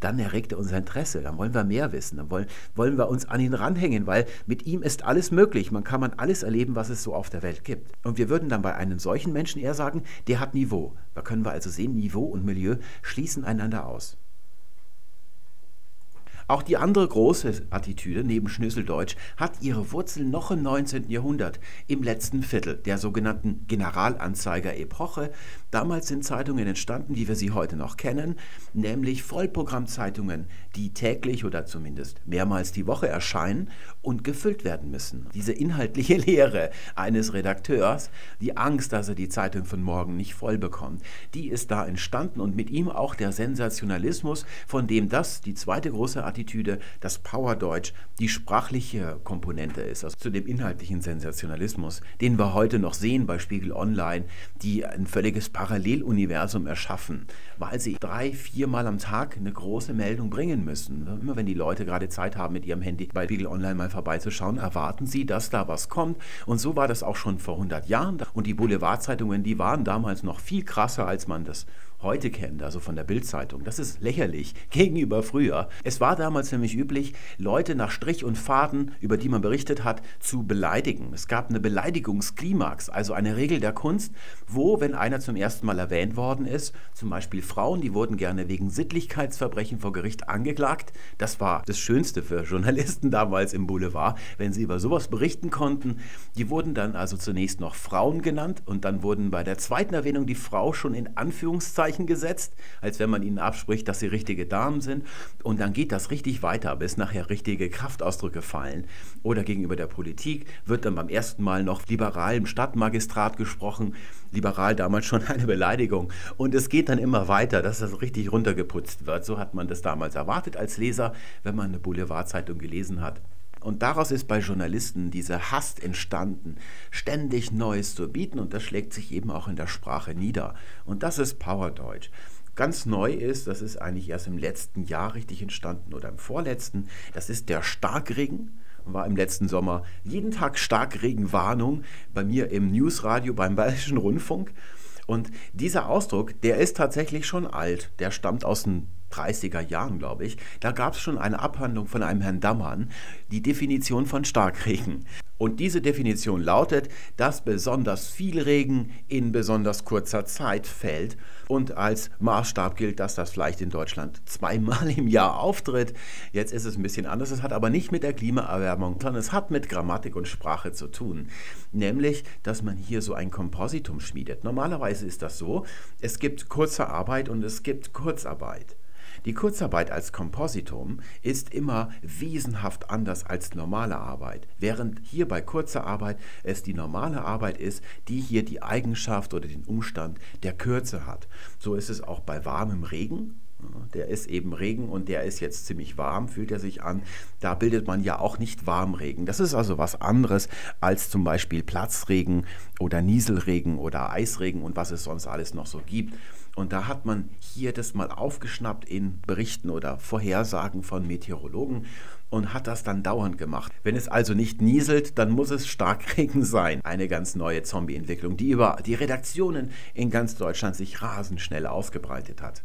dann erregt er unser Interesse, dann wollen wir mehr wissen, dann wollen, wollen wir uns an ihn ranhängen, weil mit ihm ist alles möglich. Man kann man alles erleben, was es so auf der Welt gibt. Und wir würden dann bei einem solchen Menschen eher sagen, der hat Niveau. Da können wir also sehen, Niveau und Milieu schließen einander aus. Auch die andere große Attitüde neben Schnüsseldeutsch hat ihre Wurzeln noch im 19. Jahrhundert, im letzten Viertel der sogenannten Generalanzeiger-Epoche. Damals sind Zeitungen entstanden, wie wir sie heute noch kennen, nämlich Vollprogrammzeitungen, die täglich oder zumindest mehrmals die Woche erscheinen und gefüllt werden müssen. Diese inhaltliche Lehre eines Redakteurs, die Angst, dass er die Zeitung von morgen nicht voll bekommt, die ist da entstanden und mit ihm auch der Sensationalismus, von dem das die zweite große Attitüde das Powerdeutsch die sprachliche Komponente ist, also zu dem inhaltlichen Sensationalismus, den wir heute noch sehen bei Spiegel Online, die ein völliges Paralleluniversum erschaffen, weil sie drei, viermal am Tag eine große Meldung bringen müssen. Immer wenn die Leute gerade Zeit haben, mit ihrem Handy bei Spiegel Online mal vorbeizuschauen, erwarten sie, dass da was kommt. Und so war das auch schon vor 100 Jahren. Und die Boulevardzeitungen, die waren damals noch viel krasser, als man das heute kennt, also von der Bildzeitung. Das ist lächerlich gegenüber früher. Es war damals nämlich üblich, Leute nach Strich und Faden, über die man berichtet hat, zu beleidigen. Es gab eine Beleidigungsklimax, also eine Regel der Kunst, wo, wenn einer zum ersten Mal erwähnt worden ist, zum Beispiel Frauen, die wurden gerne wegen Sittlichkeitsverbrechen vor Gericht angeklagt. Das war das Schönste für Journalisten damals im Boulevard, wenn sie über sowas berichten konnten. Die wurden dann also zunächst noch Frauen genannt und dann wurden bei der zweiten Erwähnung die Frau schon in Anführungszeichen Anführungszeichen gesetzt, als wenn man ihnen abspricht, dass sie richtige Damen sind. Und dann geht das richtig weiter, bis nachher richtige Kraftausdrücke fallen. Oder gegenüber der Politik wird dann beim ersten Mal noch liberal im Stadtmagistrat gesprochen. Liberal damals schon eine Beleidigung. Und es geht dann immer weiter, dass das richtig runtergeputzt wird. So hat man das damals erwartet als Leser, wenn man eine Boulevardzeitung gelesen hat. Und daraus ist bei Journalisten diese Hast entstanden, ständig Neues zu bieten und das schlägt sich eben auch in der Sprache nieder. Und das ist Powerdeutsch. Ganz neu ist, das ist eigentlich erst im letzten Jahr richtig entstanden oder im vorletzten, das ist der Starkregen war im letzten Sommer jeden Tag Starkregenwarnung bei mir im Newsradio beim Bayerischen Rundfunk. Und dieser Ausdruck, der ist tatsächlich schon alt. Der stammt aus den 30er Jahren, glaube ich, da gab es schon eine Abhandlung von einem Herrn Dammann, die Definition von Starkregen. Und diese Definition lautet, dass besonders viel Regen in besonders kurzer Zeit fällt. Und als Maßstab gilt, dass das vielleicht in Deutschland zweimal im Jahr auftritt. Jetzt ist es ein bisschen anders. Es hat aber nicht mit der Klimaerwärmung, sondern es hat mit Grammatik und Sprache zu tun. Nämlich, dass man hier so ein Kompositum schmiedet. Normalerweise ist das so, es gibt kurze Arbeit und es gibt Kurzarbeit. Die Kurzarbeit als Kompositum ist immer wesenhaft anders als normale Arbeit, während hier bei kurzer Arbeit es die normale Arbeit ist, die hier die Eigenschaft oder den Umstand der Kürze hat. So ist es auch bei warmem Regen. Der ist eben Regen und der ist jetzt ziemlich warm, fühlt er sich an. Da bildet man ja auch nicht Warmregen. Das ist also was anderes als zum Beispiel Platzregen oder Nieselregen oder Eisregen und was es sonst alles noch so gibt. Und da hat man hier das mal aufgeschnappt in Berichten oder Vorhersagen von Meteorologen und hat das dann dauernd gemacht. Wenn es also nicht nieselt, dann muss es Starkregen sein. Eine ganz neue Zombie-Entwicklung, die über die Redaktionen in ganz Deutschland sich rasend schnell ausgebreitet hat.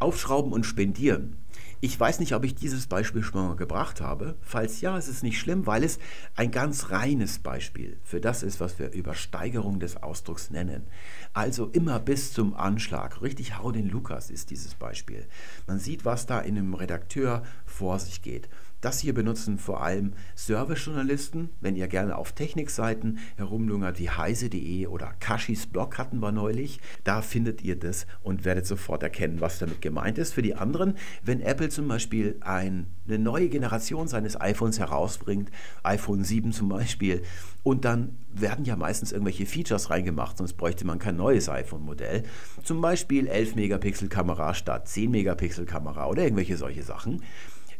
Aufschrauben und spendieren. Ich weiß nicht, ob ich dieses Beispiel schon mal gebracht habe. Falls ja, ist es nicht schlimm, weil es ein ganz reines Beispiel für das ist, was wir Übersteigerung des Ausdrucks nennen. Also immer bis zum Anschlag. Richtig hau den Lukas ist dieses Beispiel. Man sieht, was da in einem Redakteur vor sich geht. Das hier benutzen vor allem Servicejournalisten, wenn ihr gerne auf Technikseiten herumlungert wie heise.de oder Kashis Blog hatten wir neulich. Da findet ihr das und werdet sofort erkennen, was damit gemeint ist. Für die anderen, wenn Apple zum Beispiel ein, eine neue Generation seines iPhones herausbringt, iPhone 7 zum Beispiel, und dann werden ja meistens irgendwelche Features reingemacht, sonst bräuchte man kein neues iPhone-Modell. Zum Beispiel 11 Megapixel Kamera statt 10 Megapixel Kamera oder irgendwelche solche Sachen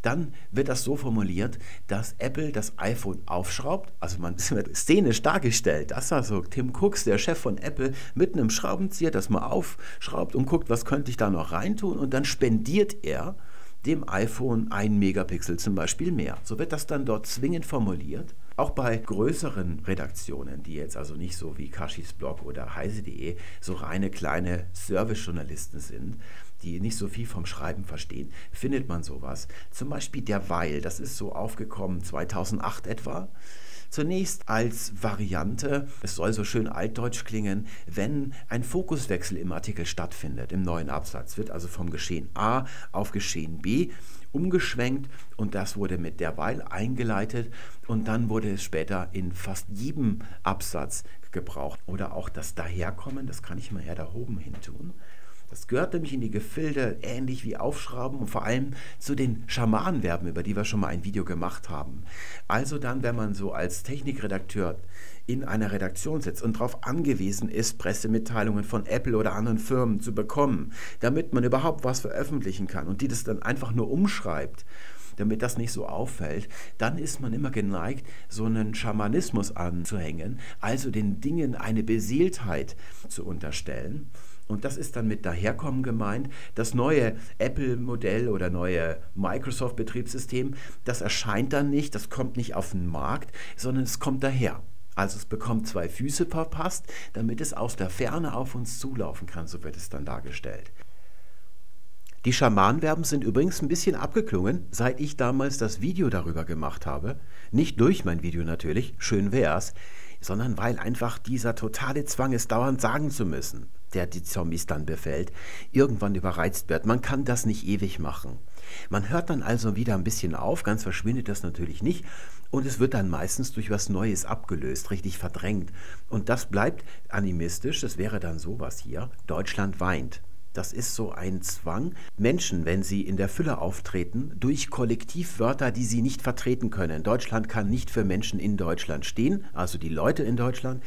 dann wird das so formuliert, dass Apple das iPhone aufschraubt. Also man wird szenisch dargestellt, dass also Tim Cooks, der Chef von Apple, mit einem Schraubenzieher das mal aufschraubt und guckt, was könnte ich da noch reintun und dann spendiert er dem iPhone ein Megapixel zum Beispiel mehr. So wird das dann dort zwingend formuliert. Auch bei größeren Redaktionen, die jetzt also nicht so wie Kashis Blog oder heise.de so reine kleine Service-Journalisten sind, die nicht so viel vom Schreiben verstehen, findet man sowas. Zum Beispiel der Weil, das ist so aufgekommen 2008 etwa. Zunächst als Variante, es soll so schön altdeutsch klingen, wenn ein Fokuswechsel im Artikel stattfindet, im neuen Absatz, wird also vom Geschehen A auf Geschehen B umgeschwenkt und das wurde mit derweil eingeleitet und dann wurde es später in fast jedem Absatz gebraucht. Oder auch das Daherkommen, das kann ich mal eher da oben hin tun. Das gehört nämlich in die Gefilde, ähnlich wie Aufschrauben und vor allem zu den Schamanenverben, über die wir schon mal ein Video gemacht haben. Also dann, wenn man so als Technikredakteur in einer Redaktion sitzt und darauf angewiesen ist, Pressemitteilungen von Apple oder anderen Firmen zu bekommen, damit man überhaupt was veröffentlichen kann und die das dann einfach nur umschreibt, damit das nicht so auffällt, dann ist man immer geneigt, so einen Schamanismus anzuhängen, also den Dingen eine Beseeltheit zu unterstellen. Und das ist dann mit daherkommen gemeint. Das neue Apple-Modell oder neue Microsoft-Betriebssystem, das erscheint dann nicht, das kommt nicht auf den Markt, sondern es kommt daher. Also es bekommt zwei Füße verpasst, damit es aus der Ferne auf uns zulaufen kann, so wird es dann dargestellt. Die Schamanverben sind übrigens ein bisschen abgeklungen, seit ich damals das Video darüber gemacht habe. Nicht durch mein Video natürlich, schön wär's, sondern weil einfach dieser totale Zwang ist, dauernd sagen zu müssen der die Zombies dann befällt, irgendwann überreizt wird. Man kann das nicht ewig machen. Man hört dann also wieder ein bisschen auf, ganz verschwindet das natürlich nicht und es wird dann meistens durch was Neues abgelöst, richtig verdrängt. Und das bleibt animistisch, das wäre dann sowas hier, Deutschland weint. Das ist so ein Zwang. Menschen, wenn sie in der Fülle auftreten, durch Kollektivwörter, die sie nicht vertreten können. Deutschland kann nicht für Menschen in Deutschland stehen, also die Leute in Deutschland.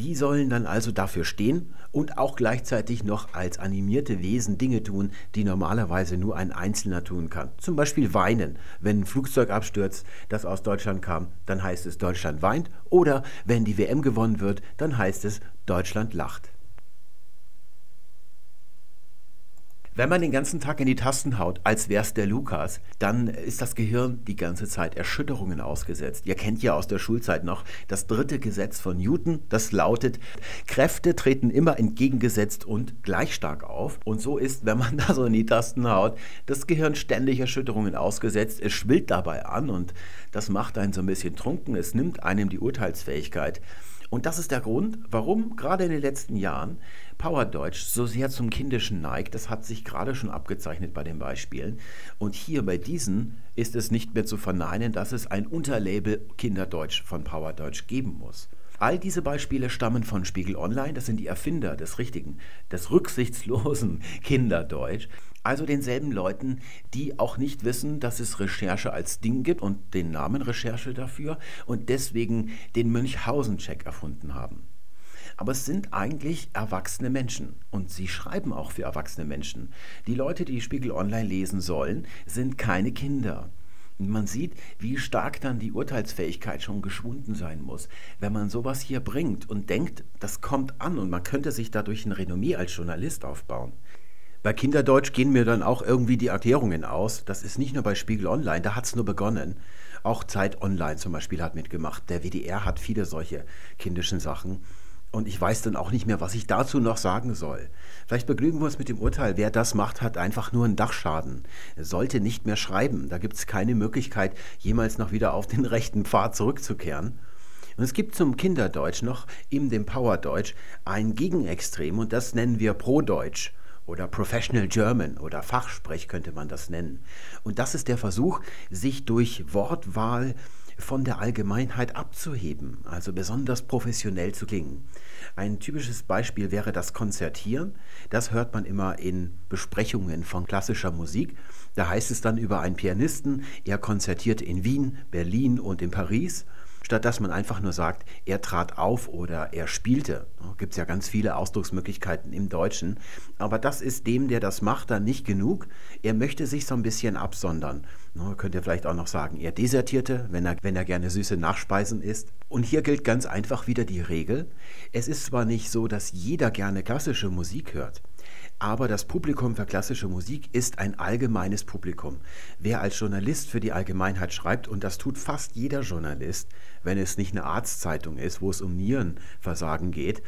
Die sollen dann also dafür stehen und auch gleichzeitig noch als animierte Wesen Dinge tun, die normalerweise nur ein Einzelner tun kann. Zum Beispiel weinen. Wenn ein Flugzeug abstürzt, das aus Deutschland kam, dann heißt es Deutschland weint. Oder wenn die WM gewonnen wird, dann heißt es Deutschland lacht. Wenn man den ganzen Tag in die Tasten haut, als wär's der Lukas, dann ist das Gehirn die ganze Zeit Erschütterungen ausgesetzt. Ihr kennt ja aus der Schulzeit noch das dritte Gesetz von Newton, das lautet, Kräfte treten immer entgegengesetzt und gleich stark auf. Und so ist, wenn man da so in die Tasten haut, das Gehirn ständig Erschütterungen ausgesetzt. Es schwillt dabei an und das macht einen so ein bisschen trunken. Es nimmt einem die Urteilsfähigkeit. Und das ist der Grund, warum gerade in den letzten Jahren Powerdeutsch so sehr zum Kindischen neigt. Das hat sich gerade schon abgezeichnet bei den Beispielen. Und hier bei diesen ist es nicht mehr zu verneinen, dass es ein Unterlabel Kinderdeutsch von Powerdeutsch geben muss. All diese Beispiele stammen von Spiegel Online, das sind die Erfinder des richtigen, des rücksichtslosen Kinderdeutsch. Also denselben Leuten, die auch nicht wissen, dass es Recherche als Ding gibt und den Namen Recherche dafür und deswegen den Münchhausen-Check erfunden haben. Aber es sind eigentlich erwachsene Menschen und sie schreiben auch für erwachsene Menschen. Die Leute, die Spiegel Online lesen sollen, sind keine Kinder. Man sieht, wie stark dann die Urteilsfähigkeit schon geschwunden sein muss, wenn man sowas hier bringt und denkt, das kommt an und man könnte sich dadurch ein Renommee als Journalist aufbauen. Bei Kinderdeutsch gehen mir dann auch irgendwie die Erklärungen aus. Das ist nicht nur bei Spiegel Online, da hat es nur begonnen. Auch Zeit Online zum Beispiel hat mitgemacht. Der WDR hat viele solche kindischen Sachen. Und ich weiß dann auch nicht mehr, was ich dazu noch sagen soll. Vielleicht begnügen wir uns mit dem Urteil, wer das macht, hat einfach nur einen Dachschaden. Er sollte nicht mehr schreiben. Da gibt es keine Möglichkeit, jemals noch wieder auf den rechten Pfad zurückzukehren. Und es gibt zum Kinderdeutsch noch, in dem Powerdeutsch, ein Gegenextrem und das nennen wir Prodeutsch oder Professional German oder Fachsprech könnte man das nennen. Und das ist der Versuch, sich durch Wortwahl von der Allgemeinheit abzuheben, also besonders professionell zu klingen. Ein typisches Beispiel wäre das Konzertieren. Das hört man immer in Besprechungen von klassischer Musik. Da heißt es dann über einen Pianisten, er konzertierte in Wien, Berlin und in Paris statt dass man einfach nur sagt, er trat auf oder er spielte. Gibt es ja ganz viele Ausdrucksmöglichkeiten im Deutschen. Aber das ist dem, der das macht, dann nicht genug. Er möchte sich so ein bisschen absondern. Könnt ihr vielleicht auch noch sagen, er desertierte, wenn er, wenn er gerne süße Nachspeisen isst. Und hier gilt ganz einfach wieder die Regel. Es ist zwar nicht so, dass jeder gerne klassische Musik hört, Aber das Publikum für klassische Musik ist ein allgemeines Publikum. Wer als Journalist für die Allgemeinheit schreibt, und das tut fast jeder Journalist, wenn es nicht eine Arztzeitung ist, wo es um Nierenversagen geht,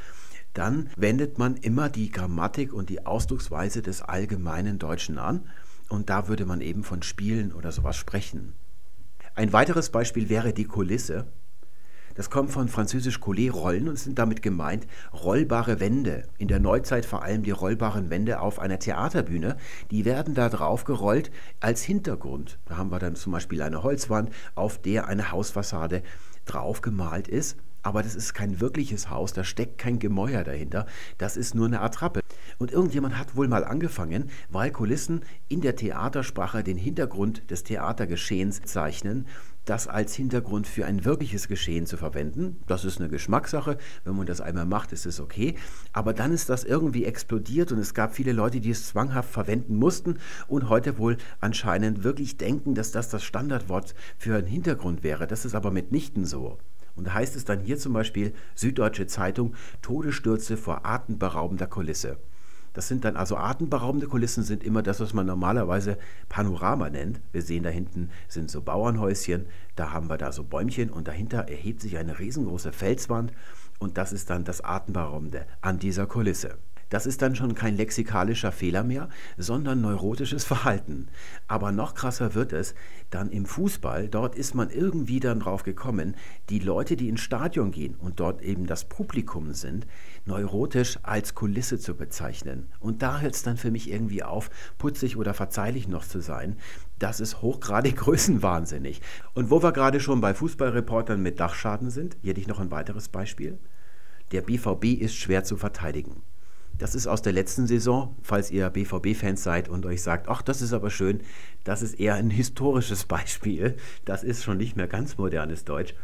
dann wendet man immer die Grammatik und die Ausdrucksweise des allgemeinen Deutschen an. Und da würde man eben von Spielen oder sowas sprechen. Ein weiteres Beispiel wäre die Kulisse. Das kommt von französisch Collet rollen und sind damit gemeint rollbare Wände. In der Neuzeit vor allem die rollbaren Wände auf einer Theaterbühne. Die werden da drauf gerollt als Hintergrund. Da haben wir dann zum Beispiel eine Holzwand, auf der eine Hausfassade drauf gemalt ist. Aber das ist kein wirkliches Haus, da steckt kein Gemäuer dahinter, das ist nur eine Attrappe. Und irgendjemand hat wohl mal angefangen, weil Kulissen in der Theatersprache den Hintergrund des Theatergeschehens zeichnen, das als Hintergrund für ein wirkliches Geschehen zu verwenden. Das ist eine Geschmackssache. Wenn man das einmal macht, ist es okay. Aber dann ist das irgendwie explodiert und es gab viele Leute, die es zwanghaft verwenden mussten und heute wohl anscheinend wirklich denken, dass das das Standardwort für einen Hintergrund wäre. Das ist aber mitnichten so. Und da heißt es dann hier zum Beispiel Süddeutsche Zeitung, Todesstürze vor atemberaubender Kulisse. Das sind dann also atemberaubende Kulissen, sind immer das, was man normalerweise Panorama nennt. Wir sehen da hinten sind so Bauernhäuschen, da haben wir da so Bäumchen und dahinter erhebt sich eine riesengroße Felswand und das ist dann das Atemberaubende an dieser Kulisse. Das ist dann schon kein lexikalischer Fehler mehr, sondern neurotisches Verhalten. Aber noch krasser wird es dann im Fußball. Dort ist man irgendwie dann drauf gekommen, die Leute, die ins Stadion gehen und dort eben das Publikum sind, neurotisch als Kulisse zu bezeichnen. Und da hört es dann für mich irgendwie auf, putzig oder verzeihlich noch zu sein. Das ist hochgradig größenwahnsinnig. Und wo wir gerade schon bei Fußballreportern mit Dachschaden sind, hier ich noch ein weiteres Beispiel. Der BVB ist schwer zu verteidigen. Das ist aus der letzten Saison, falls ihr BVB-Fans seid und euch sagt, ach, das ist aber schön, das ist eher ein historisches Beispiel. Das ist schon nicht mehr ganz modernes Deutsch.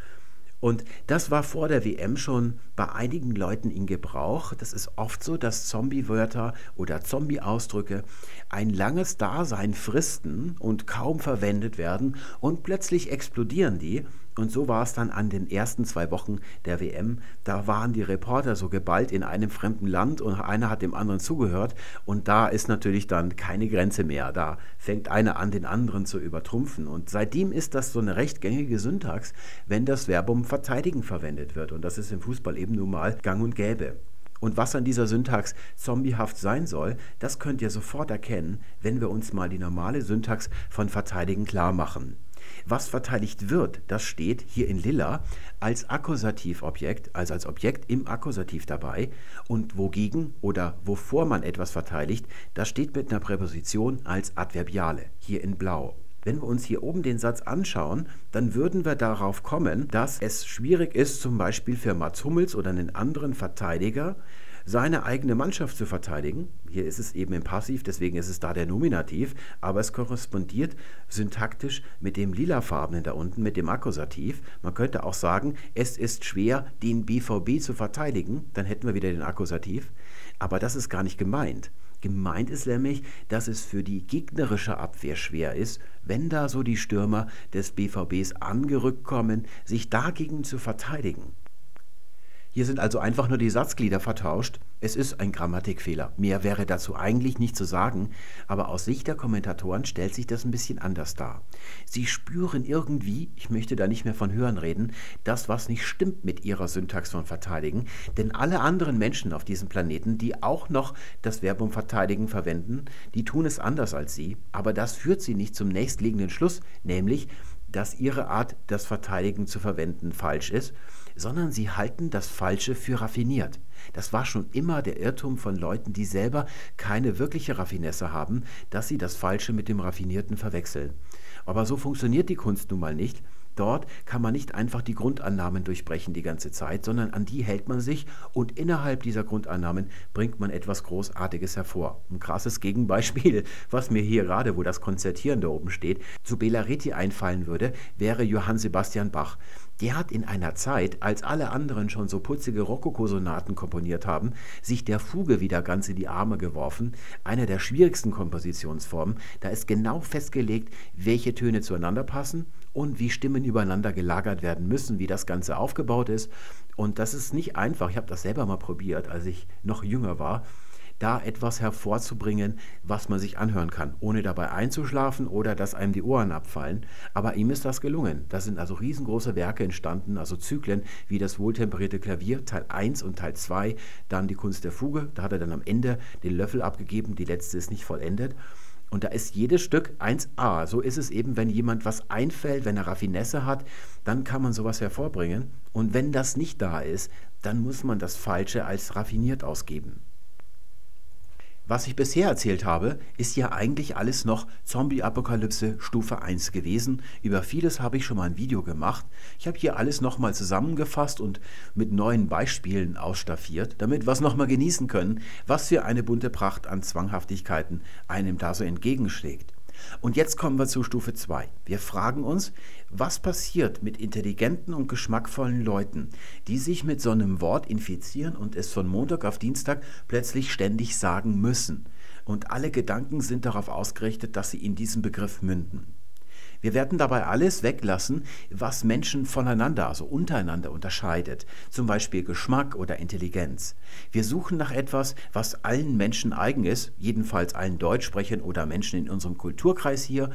Und das war vor der WM schon bei einigen Leuten in Gebrauch. Das ist oft so, dass Zombie-Wörter oder Zombie-Ausdrücke ein langes Dasein fristen und kaum verwendet werden und plötzlich explodieren die und so war es dann an den ersten zwei Wochen der WM. Da waren die Reporter so geballt in einem fremden Land und einer hat dem anderen zugehört. Und da ist natürlich dann keine Grenze mehr. Da fängt einer an, den anderen zu übertrumpfen. Und seitdem ist das so eine recht gängige Syntax, wenn das Verbum verteidigen verwendet wird. Und das ist im Fußball eben nun mal gang und gäbe. Und was an dieser Syntax zombiehaft sein soll, das könnt ihr sofort erkennen, wenn wir uns mal die normale Syntax von verteidigen klar machen. Was verteidigt wird, das steht hier in Lilla als Akkusativobjekt, also als Objekt im Akkusativ dabei. Und wogegen oder wovor man etwas verteidigt, das steht mit einer Präposition als Adverbiale, hier in Blau. Wenn wir uns hier oben den Satz anschauen, dann würden wir darauf kommen, dass es schwierig ist, zum Beispiel für Mats Hummels oder einen anderen Verteidiger, seine eigene Mannschaft zu verteidigen. Hier ist es eben im Passiv, deswegen ist es da der Nominativ, aber es korrespondiert syntaktisch mit dem lilafarbenen da unten, mit dem Akkusativ. Man könnte auch sagen, es ist schwer, den BVB zu verteidigen, dann hätten wir wieder den Akkusativ, aber das ist gar nicht gemeint. Gemeint ist nämlich, dass es für die gegnerische Abwehr schwer ist, wenn da so die Stürmer des BVBs angerückt kommen, sich dagegen zu verteidigen. Hier sind also einfach nur die Satzglieder vertauscht. Es ist ein Grammatikfehler. Mehr wäre dazu eigentlich nicht zu sagen, aber aus Sicht der Kommentatoren stellt sich das ein bisschen anders dar. Sie spüren irgendwie, ich möchte da nicht mehr von hören reden, das, was nicht stimmt mit ihrer Syntax von verteidigen, denn alle anderen Menschen auf diesem Planeten, die auch noch das Verbum verteidigen verwenden, die tun es anders als sie, aber das führt sie nicht zum nächstliegenden Schluss, nämlich, dass ihre Art, das Verteidigen zu verwenden, falsch ist sondern sie halten das Falsche für raffiniert. Das war schon immer der Irrtum von Leuten, die selber keine wirkliche Raffinesse haben, dass sie das Falsche mit dem Raffinierten verwechseln. Aber so funktioniert die Kunst nun mal nicht. Dort kann man nicht einfach die Grundannahmen durchbrechen die ganze Zeit, sondern an die hält man sich und innerhalb dieser Grundannahmen bringt man etwas Großartiges hervor. Ein krasses Gegenbeispiel, was mir hier gerade, wo das Konzertieren da oben steht, zu Bellaretti einfallen würde, wäre Johann Sebastian Bach. Der hat in einer Zeit, als alle anderen schon so putzige Rokokosonaten komponiert haben, sich der Fuge wieder ganz in die Arme geworfen. Eine der schwierigsten Kompositionsformen. Da ist genau festgelegt, welche Töne zueinander passen und wie Stimmen übereinander gelagert werden müssen, wie das Ganze aufgebaut ist. Und das ist nicht einfach. Ich habe das selber mal probiert, als ich noch jünger war da etwas hervorzubringen, was man sich anhören kann, ohne dabei einzuschlafen oder dass einem die Ohren abfallen. Aber ihm ist das gelungen. Da sind also riesengroße Werke entstanden, also Zyklen wie das wohltemperierte Klavier, Teil 1 und Teil 2, dann die Kunst der Fuge, da hat er dann am Ende den Löffel abgegeben, die letzte ist nicht vollendet. Und da ist jedes Stück 1a. So ist es eben, wenn jemand was einfällt, wenn er Raffinesse hat, dann kann man sowas hervorbringen. Und wenn das nicht da ist, dann muss man das Falsche als raffiniert ausgeben. Was ich bisher erzählt habe, ist ja eigentlich alles noch Zombie-Apokalypse Stufe 1 gewesen. Über vieles habe ich schon mal ein Video gemacht. Ich habe hier alles nochmal zusammengefasst und mit neuen Beispielen ausstaffiert, damit wir es nochmal genießen können, was für eine bunte Pracht an Zwanghaftigkeiten einem da so entgegenschlägt. Und jetzt kommen wir zu Stufe 2. Wir fragen uns, was passiert mit intelligenten und geschmackvollen Leuten, die sich mit so einem Wort infizieren und es von Montag auf Dienstag plötzlich ständig sagen müssen. Und alle Gedanken sind darauf ausgerichtet, dass sie in diesem Begriff münden. Wir werden dabei alles weglassen, was Menschen voneinander, also untereinander unterscheidet, zum Beispiel Geschmack oder Intelligenz. Wir suchen nach etwas, was allen Menschen eigen ist, jedenfalls allen Deutschsprechern oder Menschen in unserem Kulturkreis hier.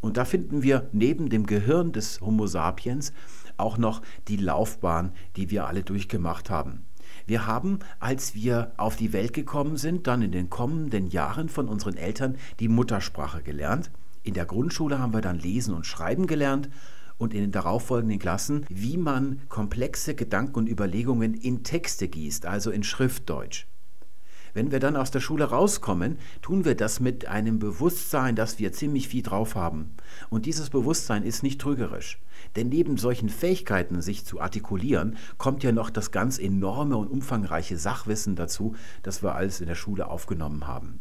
Und da finden wir neben dem Gehirn des Homo sapiens auch noch die Laufbahn, die wir alle durchgemacht haben. Wir haben, als wir auf die Welt gekommen sind, dann in den kommenden Jahren von unseren Eltern die Muttersprache gelernt. In der Grundschule haben wir dann Lesen und Schreiben gelernt und in den darauffolgenden Klassen, wie man komplexe Gedanken und Überlegungen in Texte gießt, also in Schriftdeutsch. Wenn wir dann aus der Schule rauskommen, tun wir das mit einem Bewusstsein, dass wir ziemlich viel drauf haben. Und dieses Bewusstsein ist nicht trügerisch. Denn neben solchen Fähigkeiten, sich zu artikulieren, kommt ja noch das ganz enorme und umfangreiche Sachwissen dazu, das wir alles in der Schule aufgenommen haben.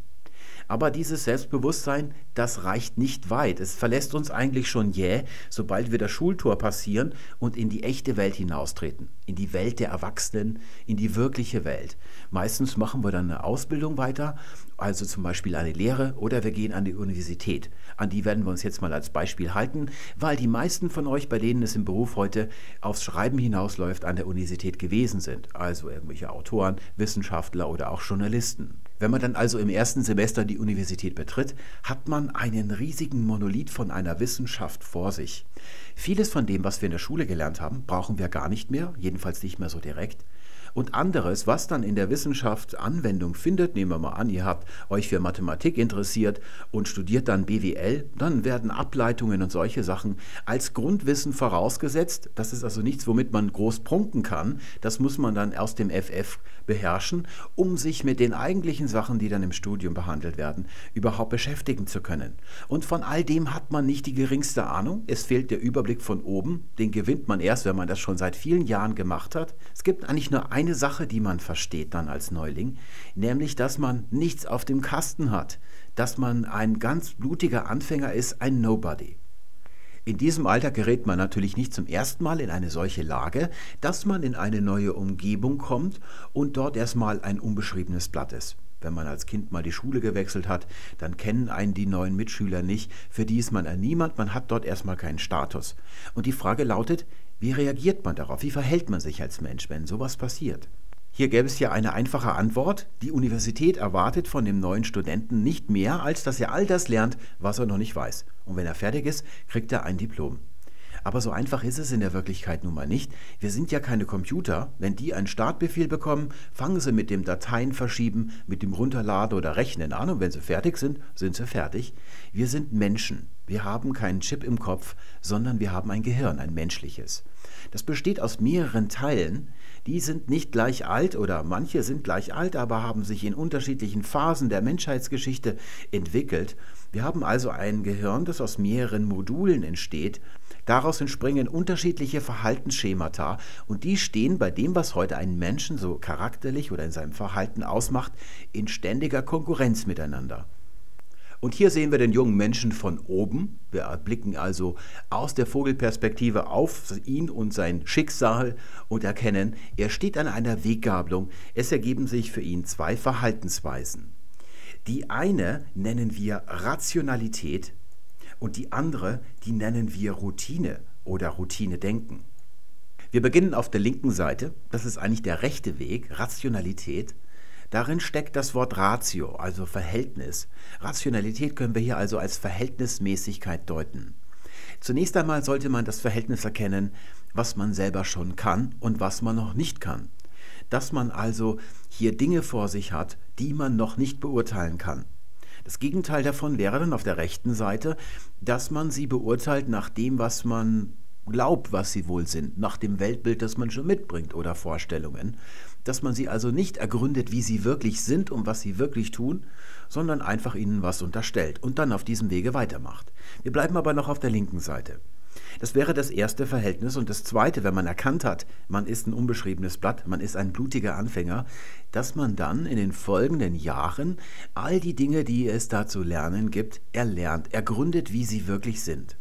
Aber dieses Selbstbewusstsein, das reicht nicht weit. Es verlässt uns eigentlich schon jäh, sobald wir das Schultor passieren und in die echte Welt hinaustreten, in die Welt der Erwachsenen, in die wirkliche Welt. Meistens machen wir dann eine Ausbildung weiter, also zum Beispiel eine Lehre oder wir gehen an die Universität. An die werden wir uns jetzt mal als Beispiel halten, weil die meisten von euch, bei denen es im Beruf heute aufs Schreiben hinausläuft, an der Universität gewesen sind. Also irgendwelche Autoren, Wissenschaftler oder auch Journalisten. Wenn man dann also im ersten Semester die Universität betritt, hat man einen riesigen Monolith von einer Wissenschaft vor sich. Vieles von dem, was wir in der Schule gelernt haben, brauchen wir gar nicht mehr, jedenfalls nicht mehr so direkt. Und anderes, was dann in der Wissenschaft Anwendung findet, nehmen wir mal an, ihr habt euch für Mathematik interessiert und studiert dann BWL, dann werden Ableitungen und solche Sachen als Grundwissen vorausgesetzt. Das ist also nichts, womit man groß prunken kann. Das muss man dann aus dem FF beherrschen, um sich mit den eigentlichen Sachen, die dann im Studium behandelt werden, überhaupt beschäftigen zu können. Und von all dem hat man nicht die geringste Ahnung. Es fehlt der Überblick von oben. Den gewinnt man erst, wenn man das schon seit vielen Jahren gemacht hat. Es gibt eigentlich nur eine Sache, die man versteht dann als Neuling, nämlich, dass man nichts auf dem Kasten hat, dass man ein ganz blutiger Anfänger ist, ein Nobody. In diesem Alter gerät man natürlich nicht zum ersten Mal in eine solche Lage, dass man in eine neue Umgebung kommt und dort erstmal ein unbeschriebenes Blatt ist. Wenn man als Kind mal die Schule gewechselt hat, dann kennen einen die neuen Mitschüler nicht, für die ist man ein Niemand, man hat dort erstmal keinen Status. Und die Frage lautet, wie reagiert man darauf? Wie verhält man sich als Mensch, wenn sowas passiert? Hier gäbe es ja eine einfache Antwort. Die Universität erwartet von dem neuen Studenten nicht mehr, als dass er all das lernt, was er noch nicht weiß. Und wenn er fertig ist, kriegt er ein Diplom. Aber so einfach ist es in der Wirklichkeit nun mal nicht. Wir sind ja keine Computer. Wenn die einen Startbefehl bekommen, fangen sie mit dem Dateien verschieben, mit dem Runterladen oder Rechnen an und wenn sie fertig sind, sind sie fertig. Wir sind Menschen. Wir haben keinen Chip im Kopf, sondern wir haben ein Gehirn, ein menschliches. Das besteht aus mehreren Teilen, die sind nicht gleich alt oder manche sind gleich alt, aber haben sich in unterschiedlichen Phasen der Menschheitsgeschichte entwickelt. Wir haben also ein Gehirn, das aus mehreren Modulen entsteht Daraus entspringen unterschiedliche Verhaltensschemata und die stehen bei dem, was heute einen Menschen so charakterlich oder in seinem Verhalten ausmacht, in ständiger Konkurrenz miteinander. Und hier sehen wir den jungen Menschen von oben. Wir blicken also aus der Vogelperspektive auf ihn und sein Schicksal und erkennen, er steht an einer Weggabelung. Es ergeben sich für ihn zwei Verhaltensweisen. Die eine nennen wir Rationalität, und die andere, die nennen wir Routine oder Routine-Denken. Wir beginnen auf der linken Seite, das ist eigentlich der rechte Weg, Rationalität. Darin steckt das Wort Ratio, also Verhältnis. Rationalität können wir hier also als Verhältnismäßigkeit deuten. Zunächst einmal sollte man das Verhältnis erkennen, was man selber schon kann und was man noch nicht kann. Dass man also hier Dinge vor sich hat, die man noch nicht beurteilen kann. Das Gegenteil davon wäre dann auf der rechten Seite, dass man sie beurteilt nach dem, was man glaubt, was sie wohl sind, nach dem Weltbild, das man schon mitbringt oder Vorstellungen, dass man sie also nicht ergründet, wie sie wirklich sind und was sie wirklich tun, sondern einfach ihnen was unterstellt und dann auf diesem Wege weitermacht. Wir bleiben aber noch auf der linken Seite. Das wäre das erste Verhältnis. Und das zweite, wenn man erkannt hat, man ist ein unbeschriebenes Blatt, man ist ein blutiger Anfänger, dass man dann in den folgenden Jahren all die Dinge, die es da zu lernen gibt, erlernt, ergründet, wie sie wirklich sind.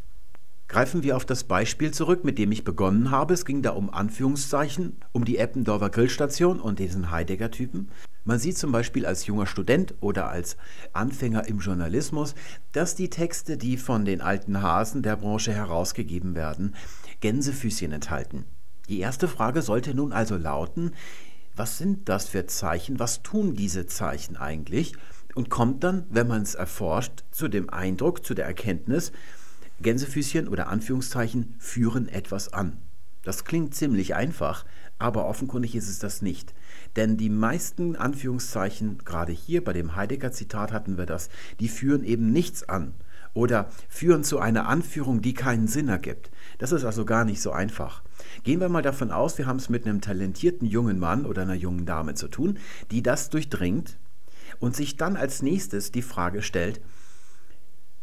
Greifen wir auf das Beispiel zurück, mit dem ich begonnen habe. Es ging da um Anführungszeichen, um die Eppendorfer Grillstation und diesen Heidegger-Typen. Man sieht zum Beispiel als junger Student oder als Anfänger im Journalismus, dass die Texte, die von den alten Hasen der Branche herausgegeben werden, Gänsefüßchen enthalten. Die erste Frage sollte nun also lauten, was sind das für Zeichen, was tun diese Zeichen eigentlich? Und kommt dann, wenn man es erforscht, zu dem Eindruck, zu der Erkenntnis, Gänsefüßchen oder Anführungszeichen führen etwas an. Das klingt ziemlich einfach, aber offenkundig ist es das nicht. Denn die meisten Anführungszeichen, gerade hier bei dem Heidegger-Zitat hatten wir das, die führen eben nichts an oder führen zu einer Anführung, die keinen Sinn ergibt. Das ist also gar nicht so einfach. Gehen wir mal davon aus, wir haben es mit einem talentierten jungen Mann oder einer jungen Dame zu tun, die das durchdringt und sich dann als nächstes die Frage stellt,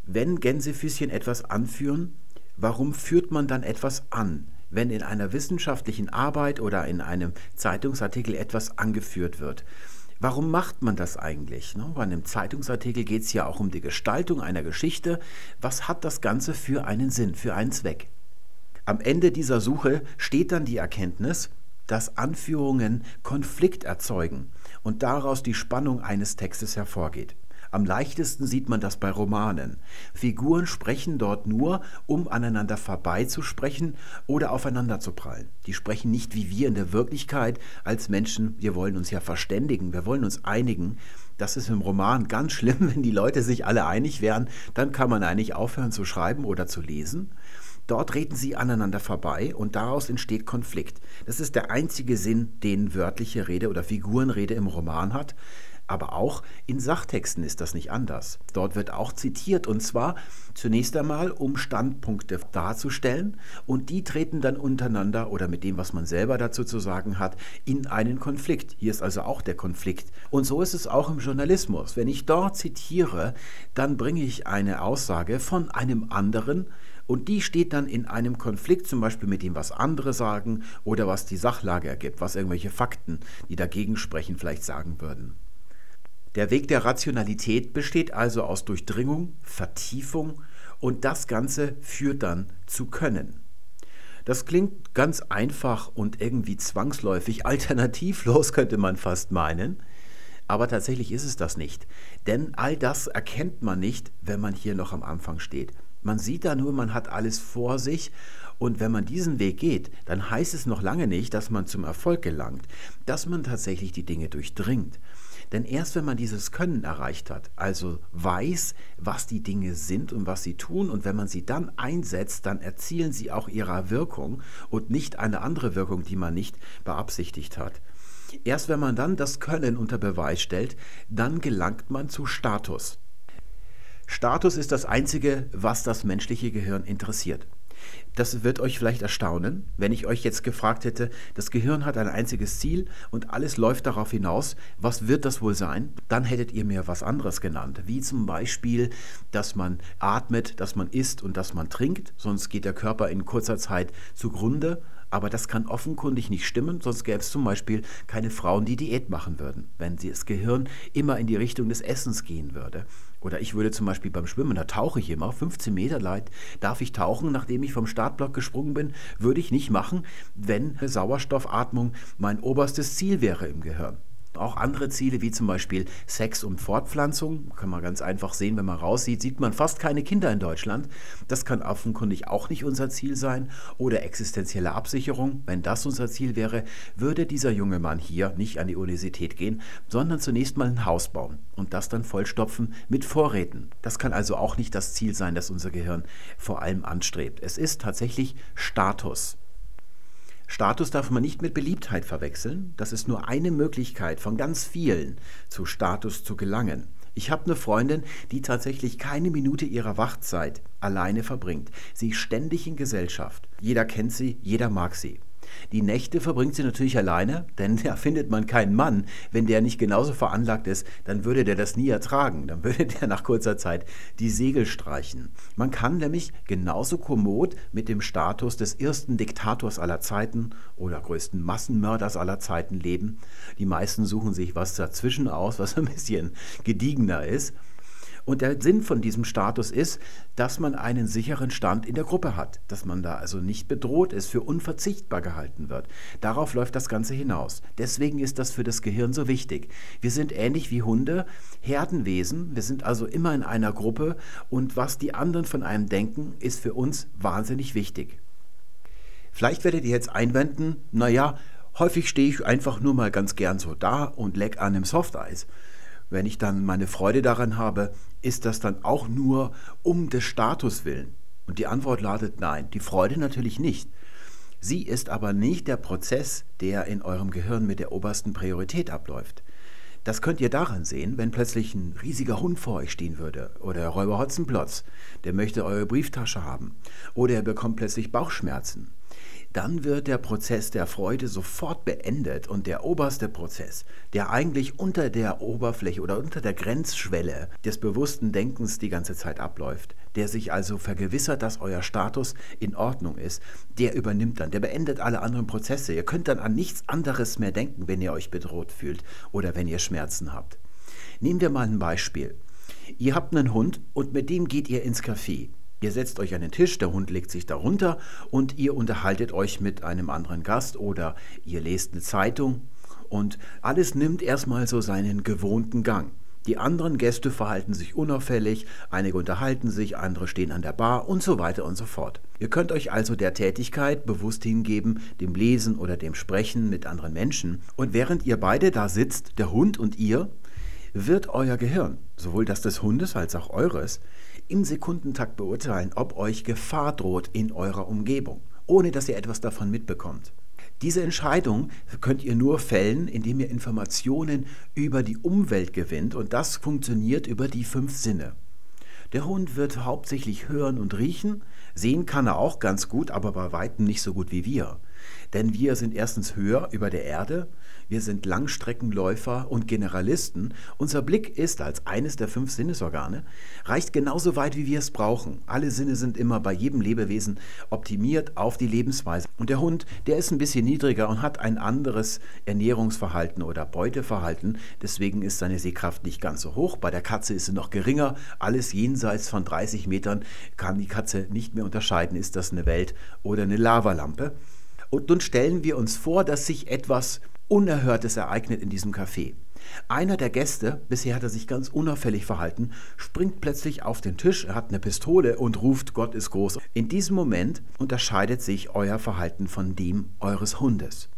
wenn Gänsefüßchen etwas anführen, warum führt man dann etwas an, wenn in einer wissenschaftlichen Arbeit oder in einem Zeitungsartikel etwas angeführt wird? Warum macht man das eigentlich? Ne? Bei einem Zeitungsartikel geht es ja auch um die Gestaltung einer Geschichte. Was hat das Ganze für einen Sinn, für einen Zweck? Am Ende dieser Suche steht dann die Erkenntnis, dass Anführungen Konflikt erzeugen und daraus die Spannung eines Textes hervorgeht. Am leichtesten sieht man das bei Romanen. Figuren sprechen dort nur, um aneinander vorbeizusprechen oder aufeinander zu prallen. Die sprechen nicht wie wir in der Wirklichkeit als Menschen. Wir wollen uns ja verständigen, wir wollen uns einigen. Das ist im Roman ganz schlimm, wenn die Leute sich alle einig wären, dann kann man eigentlich aufhören zu schreiben oder zu lesen. Dort reden sie aneinander vorbei und daraus entsteht Konflikt. Das ist der einzige Sinn, den wörtliche Rede oder Figurenrede im Roman hat. Aber auch in Sachtexten ist das nicht anders. Dort wird auch zitiert und zwar zunächst einmal, um Standpunkte darzustellen und die treten dann untereinander oder mit dem, was man selber dazu zu sagen hat, in einen Konflikt. Hier ist also auch der Konflikt. Und so ist es auch im Journalismus. Wenn ich dort zitiere, dann bringe ich eine Aussage von einem anderen, und die steht dann in einem Konflikt zum Beispiel mit dem, was andere sagen oder was die Sachlage ergibt, was irgendwelche Fakten, die dagegen sprechen, vielleicht sagen würden. Der Weg der Rationalität besteht also aus Durchdringung, Vertiefung und das Ganze führt dann zu Können. Das klingt ganz einfach und irgendwie zwangsläufig, alternativlos könnte man fast meinen, aber tatsächlich ist es das nicht. Denn all das erkennt man nicht, wenn man hier noch am Anfang steht. Man sieht da nur, man hat alles vor sich und wenn man diesen Weg geht, dann heißt es noch lange nicht, dass man zum Erfolg gelangt, dass man tatsächlich die Dinge durchdringt. Denn erst wenn man dieses Können erreicht hat, also weiß, was die Dinge sind und was sie tun, und wenn man sie dann einsetzt, dann erzielen sie auch ihre Wirkung und nicht eine andere Wirkung, die man nicht beabsichtigt hat. Erst wenn man dann das Können unter Beweis stellt, dann gelangt man zu Status. Status ist das Einzige, was das menschliche Gehirn interessiert. Das wird euch vielleicht erstaunen, wenn ich euch jetzt gefragt hätte, das Gehirn hat ein einziges Ziel und alles läuft darauf hinaus, was wird das wohl sein? Dann hättet ihr mir was anderes genannt, wie zum Beispiel, dass man atmet, dass man isst und dass man trinkt, sonst geht der Körper in kurzer Zeit zugrunde. Aber das kann offenkundig nicht stimmen, sonst gäbe es zum Beispiel keine Frauen, die Diät machen würden, wenn das Gehirn immer in die Richtung des Essens gehen würde. Oder ich würde zum Beispiel beim Schwimmen, da tauche ich immer, 15 Meter weit darf ich tauchen, nachdem ich vom Startblock gesprungen bin, würde ich nicht machen, wenn Sauerstoffatmung mein oberstes Ziel wäre im Gehirn. Auch andere Ziele wie zum Beispiel Sex und Fortpflanzung, kann man ganz einfach sehen, wenn man raussieht, sieht man fast keine Kinder in Deutschland. Das kann offenkundig auch nicht unser Ziel sein. Oder existenzielle Absicherung, wenn das unser Ziel wäre, würde dieser junge Mann hier nicht an die Universität gehen, sondern zunächst mal ein Haus bauen und das dann vollstopfen mit Vorräten. Das kann also auch nicht das Ziel sein, das unser Gehirn vor allem anstrebt. Es ist tatsächlich Status. Status darf man nicht mit Beliebtheit verwechseln. Das ist nur eine Möglichkeit von ganz vielen, zu Status zu gelangen. Ich habe eine Freundin, die tatsächlich keine Minute ihrer Wachzeit alleine verbringt. Sie ist ständig in Gesellschaft. Jeder kennt sie, jeder mag sie. Die Nächte verbringt sie natürlich alleine, denn da findet man keinen Mann. Wenn der nicht genauso veranlagt ist, dann würde der das nie ertragen. Dann würde der nach kurzer Zeit die Segel streichen. Man kann nämlich genauso kommod mit dem Status des ersten Diktators aller Zeiten oder größten Massenmörders aller Zeiten leben. Die meisten suchen sich was dazwischen aus, was ein bisschen gediegener ist. Und der Sinn von diesem Status ist, dass man einen sicheren Stand in der Gruppe hat, dass man da also nicht bedroht ist, für unverzichtbar gehalten wird. Darauf läuft das Ganze hinaus. Deswegen ist das für das Gehirn so wichtig. Wir sind ähnlich wie Hunde, Herdenwesen, wir sind also immer in einer Gruppe und was die anderen von einem denken, ist für uns wahnsinnig wichtig. Vielleicht werdet ihr jetzt einwenden, naja, häufig stehe ich einfach nur mal ganz gern so da und leck an einem Softeis wenn ich dann meine Freude daran habe, ist das dann auch nur um des Status willen? Und die Antwort lautet nein, die Freude natürlich nicht. Sie ist aber nicht der Prozess, der in eurem Gehirn mit der obersten Priorität abläuft. Das könnt ihr daran sehen, wenn plötzlich ein riesiger Hund vor euch stehen würde oder Räuber Hotzenplotz, der möchte eure Brieftasche haben oder er bekommt plötzlich Bauchschmerzen dann wird der Prozess der Freude sofort beendet und der oberste Prozess, der eigentlich unter der Oberfläche oder unter der Grenzschwelle des bewussten Denkens die ganze Zeit abläuft, der sich also vergewissert, dass euer Status in Ordnung ist, der übernimmt dann, der beendet alle anderen Prozesse. Ihr könnt dann an nichts anderes mehr denken, wenn ihr euch bedroht fühlt oder wenn ihr Schmerzen habt. Nehmen wir mal ein Beispiel. Ihr habt einen Hund und mit dem geht ihr ins Café. Ihr setzt euch an den Tisch, der Hund legt sich darunter und ihr unterhaltet euch mit einem anderen Gast oder ihr lest eine Zeitung und alles nimmt erstmal so seinen gewohnten Gang. Die anderen Gäste verhalten sich unauffällig, einige unterhalten sich, andere stehen an der Bar und so weiter und so fort. Ihr könnt euch also der Tätigkeit bewusst hingeben, dem Lesen oder dem Sprechen mit anderen Menschen. Und während ihr beide da sitzt, der Hund und ihr, wird euer Gehirn, sowohl das des Hundes als auch eures, im Sekundentakt beurteilen, ob euch Gefahr droht in eurer Umgebung, ohne dass ihr etwas davon mitbekommt. Diese Entscheidung könnt ihr nur fällen, indem ihr Informationen über die Umwelt gewinnt und das funktioniert über die fünf Sinne. Der Hund wird hauptsächlich hören und riechen, sehen kann er auch ganz gut, aber bei weitem nicht so gut wie wir. Denn wir sind erstens höher über der Erde, wir sind Langstreckenläufer und Generalisten. Unser Blick ist als eines der fünf Sinnesorgane, reicht genauso weit, wie wir es brauchen. Alle Sinne sind immer bei jedem Lebewesen optimiert auf die Lebensweise. Und der Hund, der ist ein bisschen niedriger und hat ein anderes Ernährungsverhalten oder Beuteverhalten. Deswegen ist seine Sehkraft nicht ganz so hoch. Bei der Katze ist sie noch geringer. Alles jenseits von 30 Metern kann die Katze nicht mehr unterscheiden, ist das eine Welt oder eine Lavalampe. Und nun stellen wir uns vor, dass sich etwas Unerhörtes ereignet in diesem Café. Einer der Gäste, bisher hat er sich ganz unauffällig verhalten, springt plötzlich auf den Tisch, hat eine Pistole und ruft, Gott ist groß. In diesem Moment unterscheidet sich euer Verhalten von dem eures Hundes.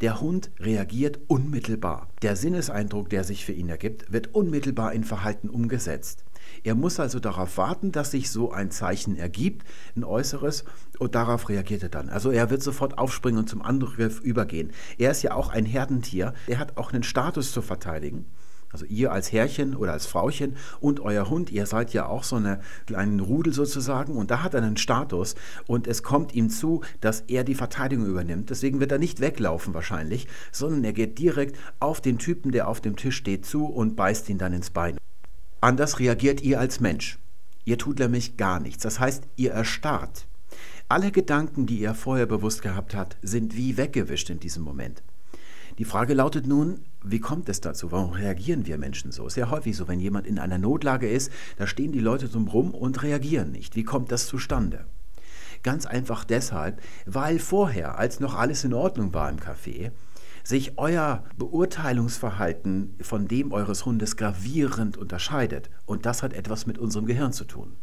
Der Hund reagiert unmittelbar. Der Sinneseindruck, der sich für ihn ergibt, wird unmittelbar in Verhalten umgesetzt. Er muss also darauf warten, dass sich so ein Zeichen ergibt, ein äußeres, und darauf reagiert er dann. Also er wird sofort aufspringen und zum Angriff übergehen. Er ist ja auch ein Herdentier, er hat auch einen Status zu verteidigen. Also ihr als Herrchen oder als Frauchen und euer Hund, ihr seid ja auch so eine kleinen Rudel sozusagen und da hat er einen Status und es kommt ihm zu, dass er die Verteidigung übernimmt. Deswegen wird er nicht weglaufen wahrscheinlich, sondern er geht direkt auf den Typen, der auf dem Tisch steht, zu und beißt ihn dann ins Bein. Anders reagiert ihr als Mensch. Ihr tut nämlich gar nichts. Das heißt, ihr erstarrt. Alle Gedanken, die ihr vorher bewusst gehabt habt, sind wie weggewischt in diesem Moment. Die Frage lautet nun, wie kommt es dazu? Warum reagieren wir Menschen so? Sehr häufig so, wenn jemand in einer Notlage ist, da stehen die Leute drum rum und reagieren nicht. Wie kommt das zustande? Ganz einfach deshalb, weil vorher, als noch alles in Ordnung war im Café, sich euer Beurteilungsverhalten von dem eures Hundes gravierend unterscheidet. Und das hat etwas mit unserem Gehirn zu tun.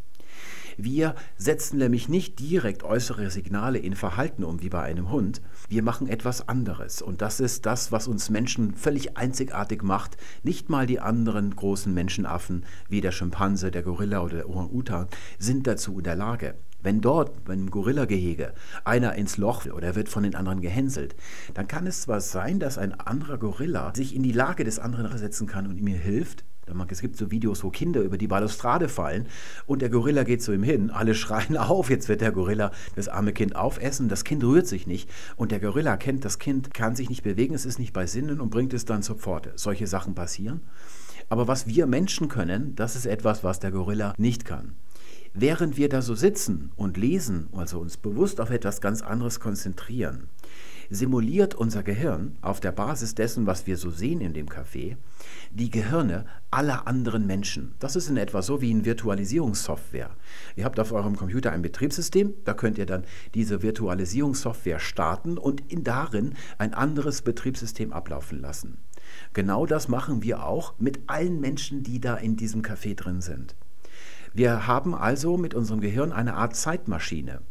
Wir setzen nämlich nicht direkt äußere Signale in Verhalten um wie bei einem Hund. Wir machen etwas anderes. Und das ist das, was uns Menschen völlig einzigartig macht. Nicht mal die anderen großen Menschenaffen wie der Schimpanse, der Gorilla oder der Orang-Utan sind dazu in der Lage. Wenn dort, beim Gorillagehege, einer ins Loch will oder er wird von den anderen gehänselt, dann kann es zwar sein, dass ein anderer Gorilla sich in die Lage des anderen versetzen kann und ihm hilft, es gibt so Videos, wo Kinder über die Balustrade fallen und der Gorilla geht zu ihm hin. Alle schreien auf, jetzt wird der Gorilla das arme Kind aufessen. Das Kind rührt sich nicht und der Gorilla kennt, das Kind kann sich nicht bewegen, es ist nicht bei Sinnen und bringt es dann zur Pforte. Solche Sachen passieren. Aber was wir Menschen können, das ist etwas, was der Gorilla nicht kann. Während wir da so sitzen und lesen, also uns bewusst auf etwas ganz anderes konzentrieren, simuliert unser Gehirn auf der Basis dessen, was wir so sehen in dem Café, die Gehirne aller anderen Menschen. Das ist in etwa so wie in Virtualisierungssoftware. Ihr habt auf eurem Computer ein Betriebssystem, da könnt ihr dann diese Virtualisierungssoftware starten und in darin ein anderes Betriebssystem ablaufen lassen. Genau das machen wir auch mit allen Menschen, die da in diesem Café drin sind. Wir haben also mit unserem Gehirn eine Art Zeitmaschine.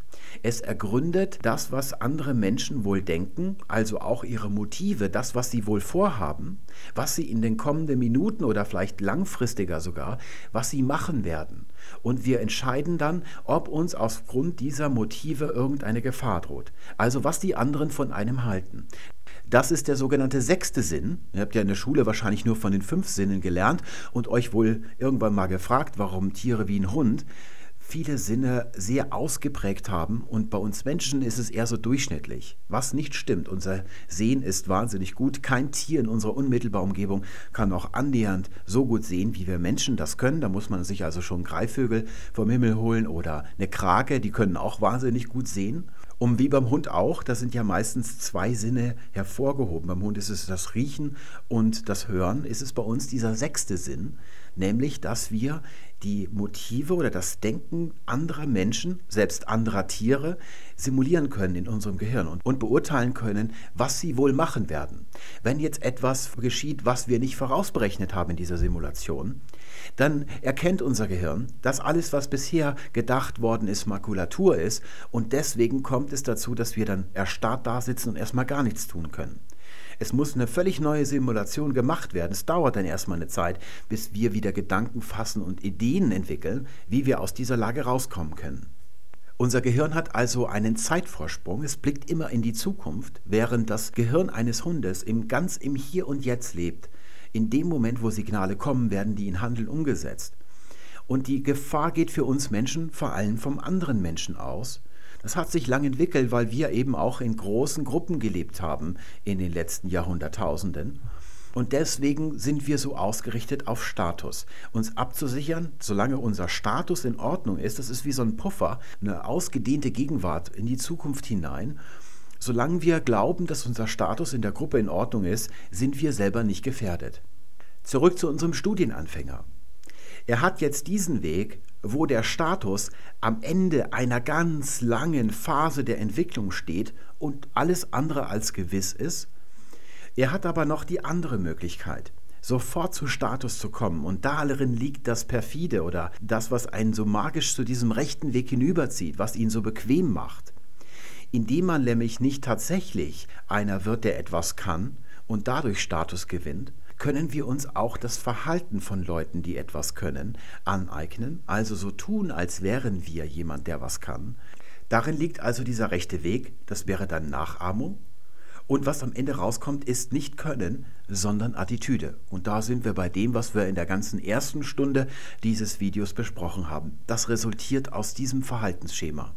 Es ergründet das, was andere Menschen wohl denken, also auch ihre Motive, das, was sie wohl vorhaben, was sie in den kommenden Minuten oder vielleicht langfristiger sogar, was sie machen werden. Und wir entscheiden dann, ob uns aufgrund dieser Motive irgendeine Gefahr droht. Also was die anderen von einem halten. Das ist der sogenannte sechste Sinn. Ihr habt ja in der Schule wahrscheinlich nur von den fünf Sinnen gelernt und euch wohl irgendwann mal gefragt, warum Tiere wie ein Hund viele Sinne sehr ausgeprägt haben und bei uns Menschen ist es eher so durchschnittlich, was nicht stimmt. Unser Sehen ist wahnsinnig gut. Kein Tier in unserer unmittelbaren Umgebung kann auch annähernd so gut sehen, wie wir Menschen das können. Da muss man sich also schon Greifvögel vom Himmel holen oder eine Krake, die können auch wahnsinnig gut sehen. Und wie beim Hund auch, da sind ja meistens zwei Sinne hervorgehoben. Beim Hund ist es das Riechen und das Hören, ist es bei uns dieser sechste Sinn, nämlich dass wir die Motive oder das Denken anderer Menschen, selbst anderer Tiere, simulieren können in unserem Gehirn und, und, beurteilen können, was sie wohl machen werden. Wenn jetzt etwas geschieht, was wir nicht vorausberechnet haben in dieser Simulation, dann erkennt unser Gehirn, dass alles, was bisher gedacht worden ist, Makulatur ist und deswegen kommt es dazu, dass wir dann erstarrt da sitzen und erstmal gar nichts tun können. Es muss eine völlig neue Simulation gemacht werden. Es dauert dann erstmal eine Zeit, bis wir wieder Gedanken fassen und Ideen entwickeln, wie wir aus dieser Lage rauskommen können. Unser Gehirn hat also einen Zeitvorsprung, es blickt immer in die Zukunft, während das Gehirn eines Hundes im ganz im Hier und Jetzt lebt. In dem Moment, wo Signale kommen, werden die in Handeln umgesetzt. Und die Gefahr geht für uns Menschen vor allem vom anderen Menschen aus. Das hat sich lang entwickelt, weil wir eben auch in großen Gruppen gelebt haben in den letzten Jahrhunderttausenden. Und deswegen sind wir so ausgerichtet auf Status. Uns abzusichern, solange unser Status in Ordnung ist, das ist wie so ein Puffer, eine ausgedehnte Gegenwart in die Zukunft hinein. Solange wir glauben, dass unser Status in der Gruppe in Ordnung ist, sind wir selber nicht gefährdet. Zurück zu unserem Studienanfänger. Er hat jetzt diesen Weg, wo der Status am Ende einer ganz langen Phase der Entwicklung steht und alles andere als gewiss ist. Er hat aber noch die andere Möglichkeit, sofort zu Status zu kommen. Und darin liegt das Perfide oder das, was einen so magisch zu diesem rechten Weg hinüberzieht, was ihn so bequem macht. Indem man nämlich nicht tatsächlich einer wird, der etwas kann und dadurch Status gewinnt, können wir uns auch das Verhalten von Leuten, die etwas können, aneignen, also so tun, als wären wir jemand, der was kann. Darin liegt also dieser rechte Weg, das wäre dann Nachahmung. Und was am Ende rauskommt, ist nicht Können, sondern Attitüde. Und da sind wir bei dem, was wir in der ganzen ersten Stunde dieses Videos besprochen haben. Das resultiert aus diesem Verhaltensschema.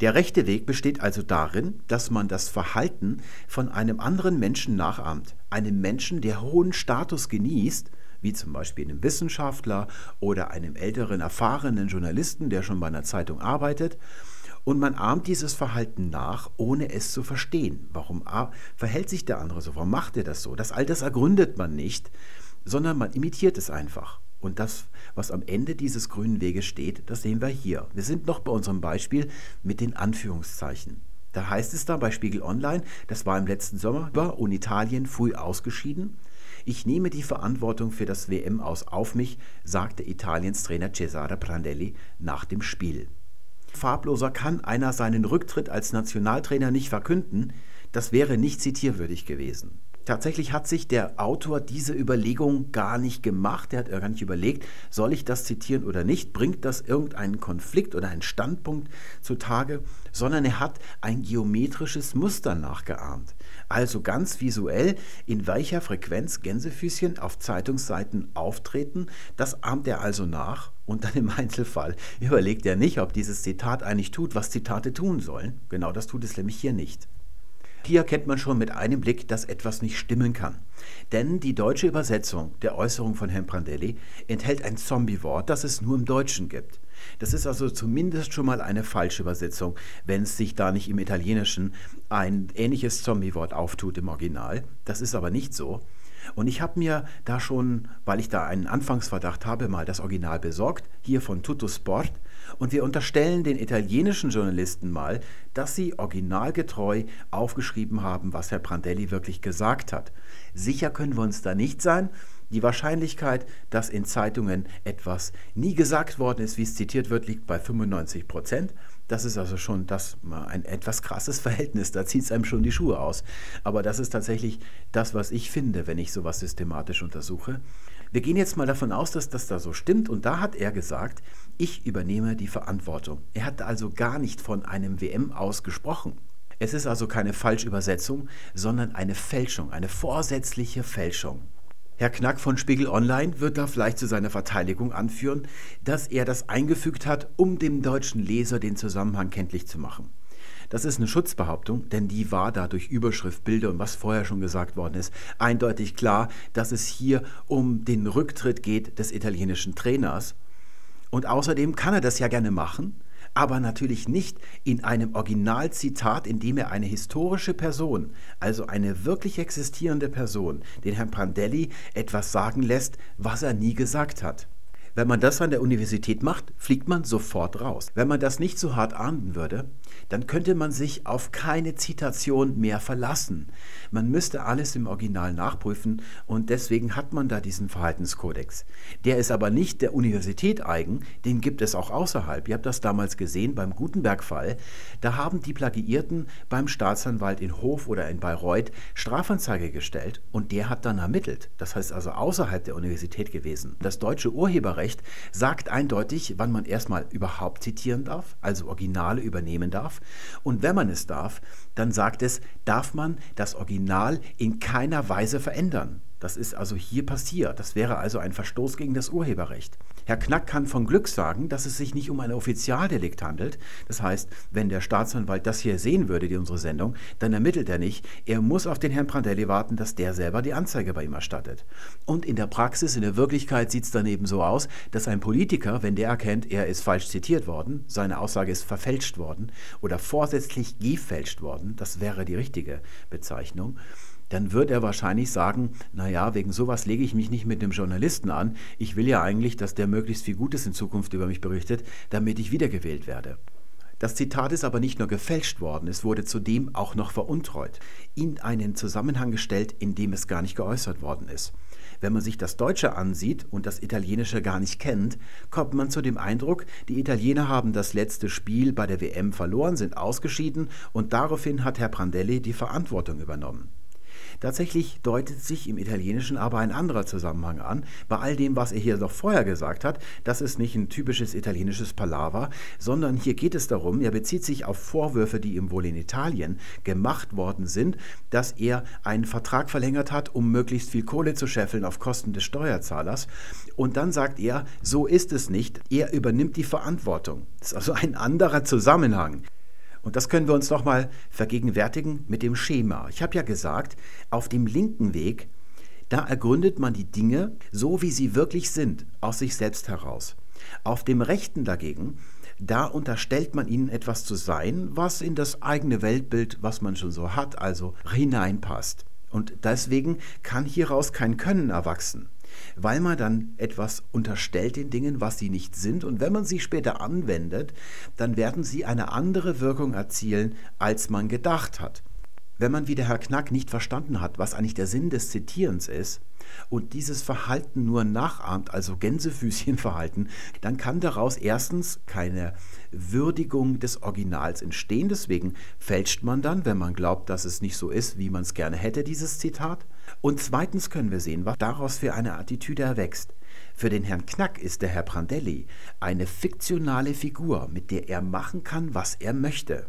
Der rechte Weg besteht also darin, dass man das Verhalten von einem anderen Menschen nachahmt. Einem Menschen, der hohen Status genießt, wie zum Beispiel einem Wissenschaftler oder einem älteren, erfahrenen Journalisten, der schon bei einer Zeitung arbeitet. Und man ahmt dieses Verhalten nach, ohne es zu verstehen. Warum verhält sich der andere so? Warum macht er das so? Das all das ergründet man nicht, sondern man imitiert es einfach. Und das, was am Ende dieses grünen Weges steht, das sehen wir hier. Wir sind noch bei unserem Beispiel mit den Anführungszeichen. Da heißt es da bei Spiegel Online, das war im letzten Sommer, und Italien früh ausgeschieden. Ich nehme die Verantwortung für das WM aus auf mich, sagte Italiens Trainer Cesare Prandelli nach dem Spiel. Farbloser kann einer seinen Rücktritt als Nationaltrainer nicht verkünden, das wäre nicht zitierwürdig gewesen. Tatsächlich hat sich der Autor diese Überlegung gar nicht gemacht. Er hat gar nicht überlegt, soll ich das zitieren oder nicht? Bringt das irgendeinen Konflikt oder einen Standpunkt zutage? Sondern er hat ein geometrisches Muster nachgeahmt. Also ganz visuell, in welcher Frequenz Gänsefüßchen auf Zeitungsseiten auftreten. Das ahmt er also nach. Und dann im Einzelfall überlegt er nicht, ob dieses Zitat eigentlich tut, was Zitate tun sollen. Genau das tut es nämlich hier nicht. Hier erkennt man schon mit einem Blick, dass etwas nicht stimmen kann. Denn die deutsche Übersetzung der Äußerung von Herrn Prandelli enthält ein Zombie-Wort, das es nur im Deutschen gibt. Das ist also zumindest schon mal eine falsche Übersetzung, wenn es sich da nicht im Italienischen ein ähnliches Zombie-Wort auftut im Original. Das ist aber nicht so. Und ich habe mir da schon, weil ich da einen Anfangsverdacht habe, mal das Original besorgt, hier von Tutto Sport. Und wir unterstellen den italienischen Journalisten mal, dass sie originalgetreu aufgeschrieben haben, was Herr Prandelli wirklich gesagt hat. Sicher können wir uns da nicht sein. Die Wahrscheinlichkeit, dass in Zeitungen etwas nie gesagt worden ist, wie es zitiert wird, liegt bei 95 Prozent. Das ist also schon das, ein etwas krasses Verhältnis, da zieht es einem schon die Schuhe aus. Aber das ist tatsächlich das, was ich finde, wenn ich sowas systematisch untersuche. Wir gehen jetzt mal davon aus, dass das da so stimmt und da hat er gesagt, ich übernehme die Verantwortung. Er hat also gar nicht von einem WM aus gesprochen. Es ist also keine Falschübersetzung, sondern eine Fälschung, eine vorsätzliche Fälschung. Herr Knack von Spiegel Online wird da vielleicht zu seiner Verteidigung anführen, dass er das eingefügt hat, um dem deutschen Leser den Zusammenhang kenntlich zu machen. Das ist eine Schutzbehauptung, denn die war da durch Überschrift, Bilder und was vorher schon gesagt worden ist, eindeutig klar, dass es hier um den Rücktritt geht des italienischen Trainers. Und außerdem kann er das ja gerne machen, aber natürlich nicht in einem Originalzitat, in dem er eine historische Person, also eine wirklich existierende Person, den Herrn Prandelli etwas sagen lässt, was er nie gesagt hat. Wenn man das an der Universität macht, fliegt man sofort raus. Wenn man das nicht so hart ahnden würde, dann könnte man sich auf keine Zitation mehr verlassen. Man müsste alles im Original nachprüfen und deswegen hat man da diesen Verhaltenskodex. Der ist aber nicht der Universität eigen, den gibt es auch außerhalb. Ihr habt das damals gesehen beim Gutenberg-Fall. Da haben die Plagiierten beim Staatsanwalt in Hof oder in Bayreuth Strafanzeige gestellt und der hat dann ermittelt. Das heißt also außerhalb der Universität gewesen. Das deutsche Urheberrecht sagt eindeutig, wann man erstmal überhaupt zitieren darf, also Originale übernehmen darf darf. Und wenn man es darf, dann sagt es, darf man das Original in keiner Weise verändern. Das ist also hier passiert. Das wäre also ein Verstoß gegen das Urheberrecht. Herr Knack kann von Glück sagen, dass es sich nicht um ein Offizialdelikt handelt. Das heißt, wenn der Staatsanwalt das hier sehen würde, die unsere Sendung, dann ermittelt er nicht. Er muss auf den Herrn Prandelli warten, dass der selber die Anzeige bei ihm erstattet. Und in der Praxis, in der Wirklichkeit sieht es dann eben so aus, dass ein Politiker, wenn der erkennt, er ist falsch zitiert worden, seine Aussage ist verfälscht worden oder vorsätzlich gefälscht worden, das wäre die richtige Bezeichnung, dann wird er wahrscheinlich sagen, naja, wegen sowas lege ich mich nicht mit dem Journalisten an. Ich will ja eigentlich, dass der möglichst viel Gutes in Zukunft über mich berichtet, damit ich wiedergewählt werde. Das Zitat ist aber nicht nur gefälscht worden, es wurde zudem auch noch veruntreut, in einen Zusammenhang gestellt, in dem es gar nicht geäußert worden ist. Wenn man sich das Deutsche ansieht und das Italienische gar nicht kennt, kommt man zu dem Eindruck, die Italiener haben das letzte Spiel bei der WM verloren, sind ausgeschieden und daraufhin hat Herr Prandelli die Verantwortung übernommen. Tatsächlich deutet sich im Italienischen aber ein anderer Zusammenhang an. Bei all dem, was er hier noch vorher gesagt hat, das ist nicht ein typisches italienisches Palaver, sondern hier geht es darum, er bezieht sich auf Vorwürfe, die ihm wohl in Italien gemacht worden sind, dass er einen Vertrag verlängert hat, um möglichst viel Kohle zu scheffeln auf Kosten des Steuerzahlers. Und dann sagt er, so ist es nicht, er übernimmt die Verantwortung. Das ist also ein anderer Zusammenhang. Und das können wir uns nochmal vergegenwärtigen mit dem Schema. Ich habe ja gesagt, auf dem linken Weg, da ergründet man die Dinge so, wie sie wirklich sind, aus sich selbst heraus. Auf dem rechten dagegen, da unterstellt man ihnen etwas zu sein, was in das eigene Weltbild, was man schon so hat, also hineinpasst. Und deswegen kann hieraus kein Können erwachsen. Weil man dann etwas unterstellt den Dingen, was sie nicht sind. Und wenn man sie später anwendet, dann werden sie eine andere Wirkung erzielen, als man gedacht hat. Wenn man wie der Herr Knack nicht verstanden hat, was eigentlich der Sinn des Zitierens ist, und dieses Verhalten nur nachahmt, also Gänsefüßchenverhalten, dann kann daraus erstens keine Würdigung des Originals entstehen. Deswegen fälscht man dann, wenn man glaubt, dass es nicht so ist, wie man es gerne hätte, dieses Zitat. Und zweitens können wir sehen, was daraus für eine Attitüde erwächst. Für den Herrn Knack ist der Herr Prandelli eine fiktionale Figur, mit der er machen kann, was er möchte.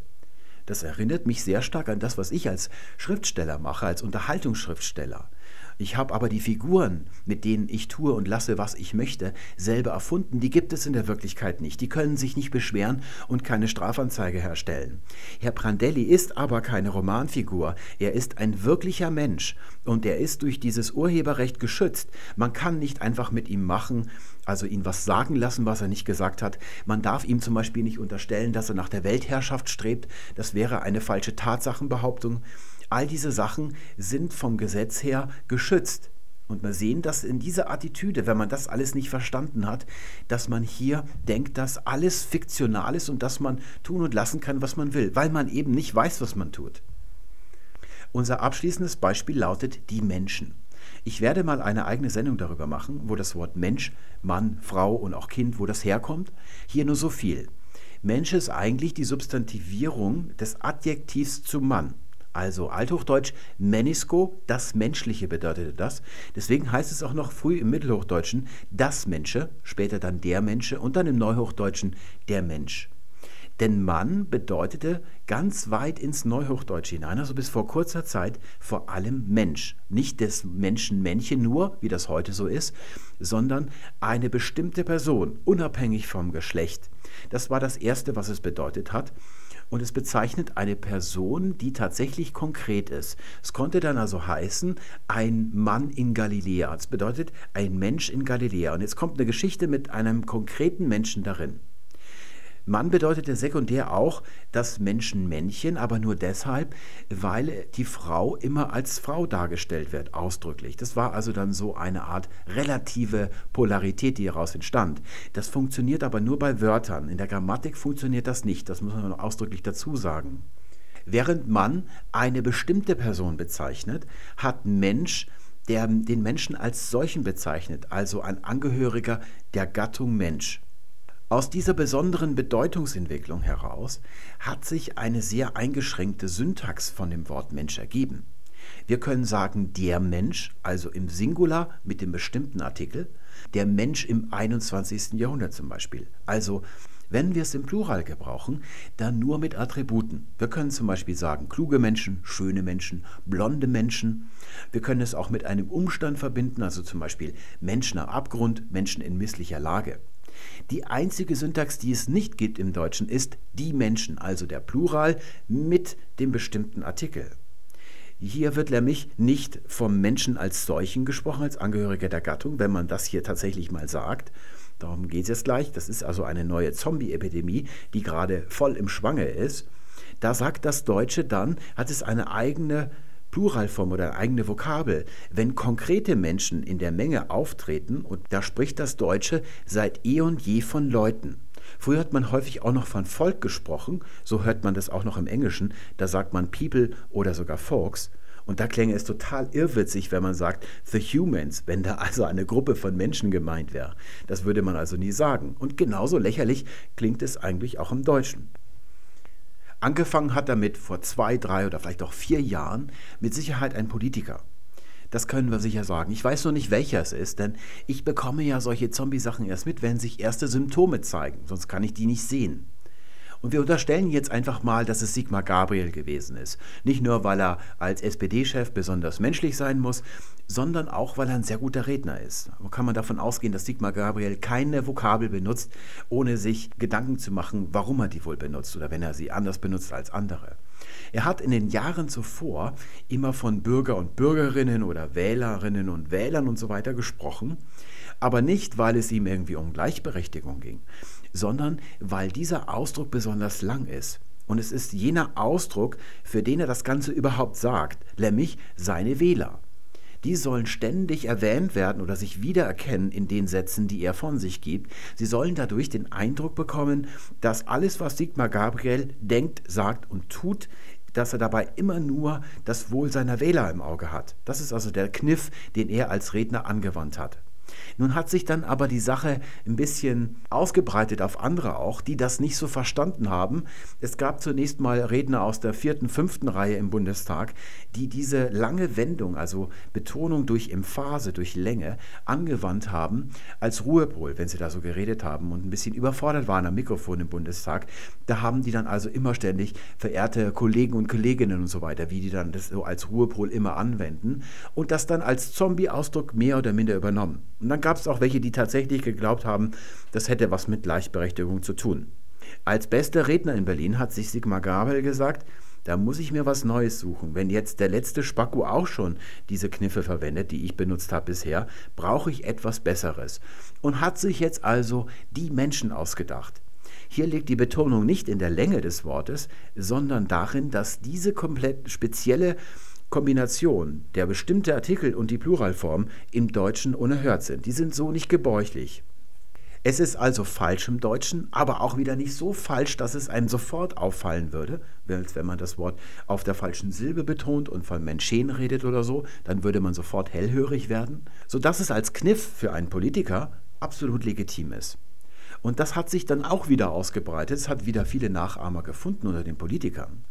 Das erinnert mich sehr stark an das, was ich als Schriftsteller mache, als Unterhaltungsschriftsteller. Ich habe aber die Figuren, mit denen ich tue und lasse, was ich möchte, selber erfunden. Die gibt es in der Wirklichkeit nicht. Die können sich nicht beschweren und keine Strafanzeige herstellen. Herr Prandelli ist aber keine Romanfigur. Er ist ein wirklicher Mensch und er ist durch dieses Urheberrecht geschützt. Man kann nicht einfach mit ihm machen, also ihn was sagen lassen, was er nicht gesagt hat. Man darf ihm zum Beispiel nicht unterstellen, dass er nach der Weltherrschaft strebt. Das wäre eine falsche Tatsachenbehauptung. All diese Sachen sind vom Gesetz her geschützt. Und wir sehen, dass in dieser Attitüde, wenn man das alles nicht verstanden hat, dass man hier denkt, dass alles fiktional ist und dass man tun und lassen kann, was man will, weil man eben nicht weiß, was man tut. Unser abschließendes Beispiel lautet die Menschen. Ich werde mal eine eigene Sendung darüber machen, wo das Wort Mensch, Mann, Frau und auch Kind, wo das herkommt. Hier nur so viel. Mensch ist eigentlich die Substantivierung des Adjektivs zu Mann. Also Althochdeutsch Menisko, das Menschliche bedeutete das. Deswegen heißt es auch noch früh im Mittelhochdeutschen das Mensche, später dann der Mensche und dann im Neuhochdeutschen der Mensch. Denn Mann bedeutete ganz weit ins Neuhochdeutsche hinein, also bis vor kurzer Zeit vor allem Mensch. Nicht des Menschen Männchen nur, wie das heute so ist, sondern eine bestimmte Person, unabhängig vom Geschlecht. Das war das Erste, was es bedeutet hat und es bezeichnet eine Person, die tatsächlich konkret ist. Es konnte dann also heißen, ein Mann in Galiläa. Das bedeutet ein Mensch in Galiläa. Und jetzt kommt eine Geschichte mit einem konkreten Menschen darin. Mann bedeutete sekundär auch das Menschenmännchen, aber nur deshalb, weil die Frau immer als Frau dargestellt wird, ausdrücklich. Das war also dann so eine Art relative Polarität, die daraus entstand. Das funktioniert aber nur bei Wörtern. In der Grammatik funktioniert das nicht, das muss man ausdrücklich dazu sagen. Während Mann eine bestimmte Person bezeichnet, hat Mensch der den Menschen als solchen bezeichnet, also ein Angehöriger der Gattung Mensch. Aus dieser besonderen Bedeutungsentwicklung heraus hat sich eine sehr eingeschränkte Syntax von dem Wort Mensch ergeben. Wir können sagen der Mensch, also im Singular mit dem bestimmten Artikel, der Mensch im 21. Jahrhundert zum Beispiel. Also wenn wir es im Plural gebrauchen, dann nur mit Attributen. Wir können zum Beispiel sagen kluge Menschen, schöne Menschen, blonde Menschen. Wir können es auch mit einem Umstand verbinden, also zum Beispiel Menschen am Abgrund, Menschen in misslicher Lage. Die einzige Syntax, die es nicht gibt im Deutschen, ist die Menschen, also der Plural mit dem bestimmten Artikel. Hier wird nämlich nicht vom Menschen als solchen gesprochen, als Angehöriger der Gattung, wenn man das hier tatsächlich mal sagt. Darum geht es jetzt gleich. Das ist also eine neue Zombie-Epidemie, die gerade voll im Schwange ist. Da sagt das Deutsche dann, hat es eine eigene Pluralform oder eigene Vokabel. Wenn konkrete Menschen in der Menge auftreten, und da spricht das Deutsche seit eh und je von Leuten. Früher hat man häufig auch noch von Volk gesprochen, so hört man das auch noch im Englischen, da sagt man People oder sogar Folks. Und da klänge es total irrwitzig, wenn man sagt The Humans, wenn da also eine Gruppe von Menschen gemeint wäre. Das würde man also nie sagen. Und genauso lächerlich klingt es eigentlich auch im Deutschen. Angefangen hat damit vor zwei, drei oder vielleicht auch vier Jahren mit Sicherheit ein Politiker. Das können wir sicher sagen. Ich weiß nur nicht, welcher es ist, denn ich bekomme ja solche Zombie-Sachen erst mit, wenn sich erste Symptome zeigen. Sonst kann ich die nicht sehen. Und wir unterstellen jetzt einfach mal, dass es Sigmar Gabriel gewesen ist. Nicht nur, weil er als SPD-Chef besonders menschlich sein muss, sondern auch, weil er ein sehr guter Redner ist. Wo kann man davon ausgehen, dass Sigmar Gabriel keine Vokabel benutzt, ohne sich Gedanken zu machen, warum er die wohl benutzt oder wenn er sie anders benutzt als andere. Er hat in den Jahren zuvor immer von Bürger und Bürgerinnen oder Wählerinnen und Wählern und so weiter gesprochen, aber nicht, weil es ihm irgendwie um Gleichberechtigung ging, sondern weil dieser Ausdruck besonders lang ist. Und es ist jener Ausdruck, für den er das Ganze überhaupt sagt, nämlich seine Wähler. die sollen ständig erwähnt werden oder sich wiedererkennen in den Sätzen, die er von sich gibt. Sie sollen dadurch den Eindruck bekommen, dass alles, was Sigmar Gabriel denkt, sagt und tut, dass er dabei immer nur das Wohl seiner Wähler im Auge hat. Das ist also der Kniff, den er als Redner angewandt hat. Nun hat sich dann aber die Sache ein bisschen ausgebreitet auf andere auch, die das nicht so verstanden haben. Es gab zunächst mal Redner aus der vierten, fünften Reihe im Bundestag, die diese lange Wendung, also Betonung durch Emphase, durch Länge, angewandt haben als Ruhepol, wenn sie da so geredet haben und ein bisschen überfordert waren am Mikrofon im Bundestag. Da haben die dann also immer ständig verehrte Kollegen und Kolleginnen und so weiter, wie die dann das so als Ruhepol immer anwenden und das dann als Zombie-Ausdruck mehr oder minder übernommen. Und dann gab es auch welche, die tatsächlich geglaubt haben, das hätte was mit Gleichberechtigung zu tun. Als bester Redner in Berlin hat sich Sigmar Gabel gesagt, da muss ich mir was Neues suchen. Wenn jetzt der letzte Spacko auch schon diese Kniffe verwendet, die ich benutzt habe bisher, brauche ich etwas Besseres. Und hat sich jetzt also die Menschen ausgedacht. Hier liegt die Betonung nicht in der Länge des Wortes, sondern darin, dass diese komplett spezielle Kombination der bestimmte Artikel und die Pluralform im Deutschen unerhört sind. Die sind so nicht gebräuchlich. Es ist also falsch im Deutschen, aber auch wieder nicht so falsch, dass es einem sofort auffallen würde, wenn man das Wort auf der falschen Silbe betont und von Menschen redet oder so, dann würde man sofort hellhörig werden, sodass es als Kniff für einen Politiker absolut legitim ist. Und das hat sich dann auch wieder ausgebreitet, es hat wieder viele Nachahmer gefunden unter den Politikern.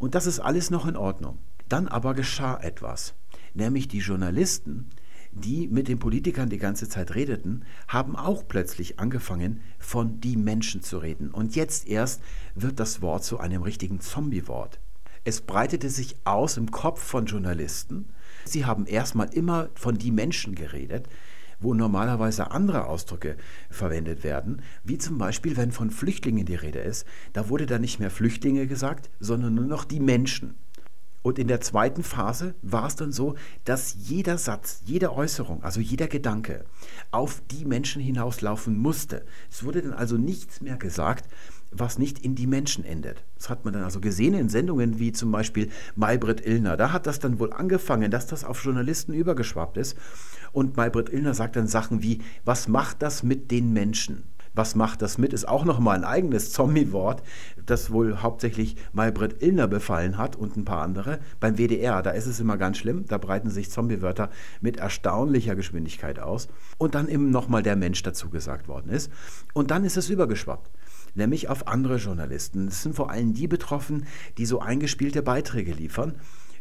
Und das ist alles noch in Ordnung. Dann aber geschah etwas, nämlich die Journalisten, die mit den Politikern die ganze Zeit redeten, haben auch plötzlich angefangen, von die Menschen zu reden. Und jetzt erst wird das Wort zu einem richtigen Zombie-Wort. Es breitete sich aus im Kopf von Journalisten. Sie haben erstmal immer von die Menschen geredet, wo normalerweise andere Ausdrücke verwendet werden, wie zum Beispiel, wenn von Flüchtlingen die Rede ist, da wurde dann nicht mehr Flüchtlinge gesagt, sondern nur noch die Menschen. Und in der zweiten Phase war es dann so, dass jeder Satz, jede Äußerung, also jeder Gedanke auf die Menschen hinauslaufen musste. Es wurde dann also nichts mehr gesagt, was nicht in die Menschen endet. Das hat man dann also gesehen in Sendungen wie zum Beispiel Maybrit Illner. Da hat das dann wohl angefangen, dass das auf Journalisten übergeschwappt ist. Und Maybrit Illner sagt dann Sachen wie, was macht das mit den Menschen? Was macht das mit? Ist auch nochmal ein eigenes Zombie-Wort, das wohl hauptsächlich Maybrit Illner befallen hat und ein paar andere. Beim WDR, da ist es immer ganz schlimm, da breiten sich Zombie-Wörter mit erstaunlicher Geschwindigkeit aus. Und dann eben nochmal der Mensch dazu gesagt worden ist. Und dann ist es übergeschwappt nämlich auf andere Journalisten. Es sind vor allem die betroffen, die so eingespielte Beiträge liefern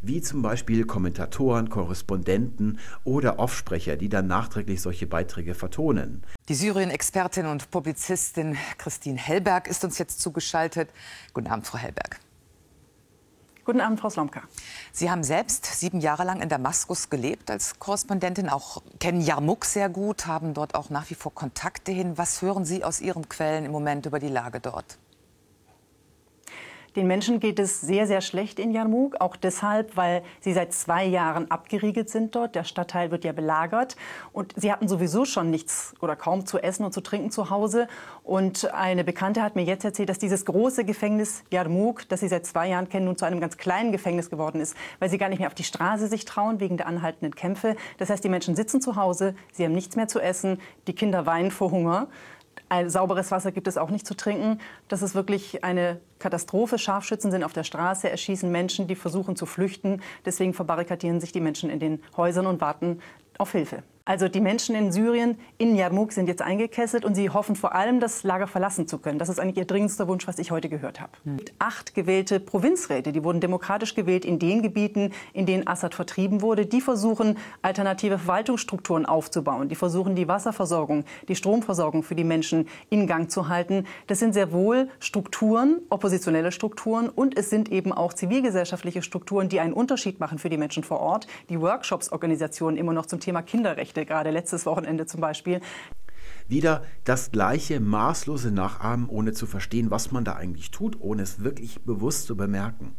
wie zum Beispiel Kommentatoren, Korrespondenten oder Offsprecher, die dann nachträglich solche Beiträge vertonen.
Die Syrien-Expertin und Publizistin Christine Hellberg ist uns jetzt zugeschaltet. Guten Abend, Frau Hellberg.
Guten Abend, Frau Slomka.
Sie haben selbst sieben Jahre lang in Damaskus gelebt als Korrespondentin, auch kennen Yarmouk sehr gut, haben dort auch nach wie vor Kontakte hin. Was hören Sie aus Ihren Quellen im Moment über die Lage dort?
Den Menschen geht es sehr, sehr schlecht in Jarmuk, auch deshalb, weil sie seit zwei Jahren abgeriegelt sind dort. Der Stadtteil wird ja belagert und sie hatten sowieso schon nichts oder kaum zu essen und zu trinken zu Hause. Und eine Bekannte hat mir jetzt erzählt, dass dieses große Gefängnis Jarmuk, das sie seit zwei Jahren kennen, nun zu einem ganz kleinen Gefängnis geworden ist, weil sie gar nicht mehr auf die Straße sich trauen wegen der anhaltenden Kämpfe. Das heißt, die Menschen sitzen zu Hause, sie haben nichts mehr zu essen, die Kinder weinen vor Hunger. Ein sauberes Wasser gibt es auch nicht zu trinken. Das ist wirklich eine Katastrophe. Scharfschützen sind auf der Straße, erschießen Menschen, die versuchen zu flüchten. Deswegen verbarrikadieren sich die Menschen in den Häusern und warten auf Hilfe. Also die Menschen in Syrien, in Yarmouk, sind jetzt eingekesselt und sie hoffen vor allem, das Lager verlassen zu können. Das ist eigentlich ihr dringendster Wunsch, was ich heute gehört habe. Mhm. Acht gewählte Provinzräte, die wurden demokratisch gewählt in den Gebieten, in denen Assad vertrieben wurde. Die versuchen, alternative Verwaltungsstrukturen aufzubauen. Die versuchen, die Wasserversorgung, die Stromversorgung für die Menschen in Gang zu halten. Das sind sehr wohl Strukturen, oppositionelle Strukturen und es sind eben auch zivilgesellschaftliche Strukturen, die einen Unterschied machen für die Menschen vor Ort. Die Workshops-Organisationen immer noch zum Thema Kinderrechte Geschichte, gerade letztes Wochenende zum Beispiel.
Wieder das gleiche maßlose Nachahmen, ohne zu verstehen, was man da eigentlich tut, ohne es wirklich bewusst zu bemerken.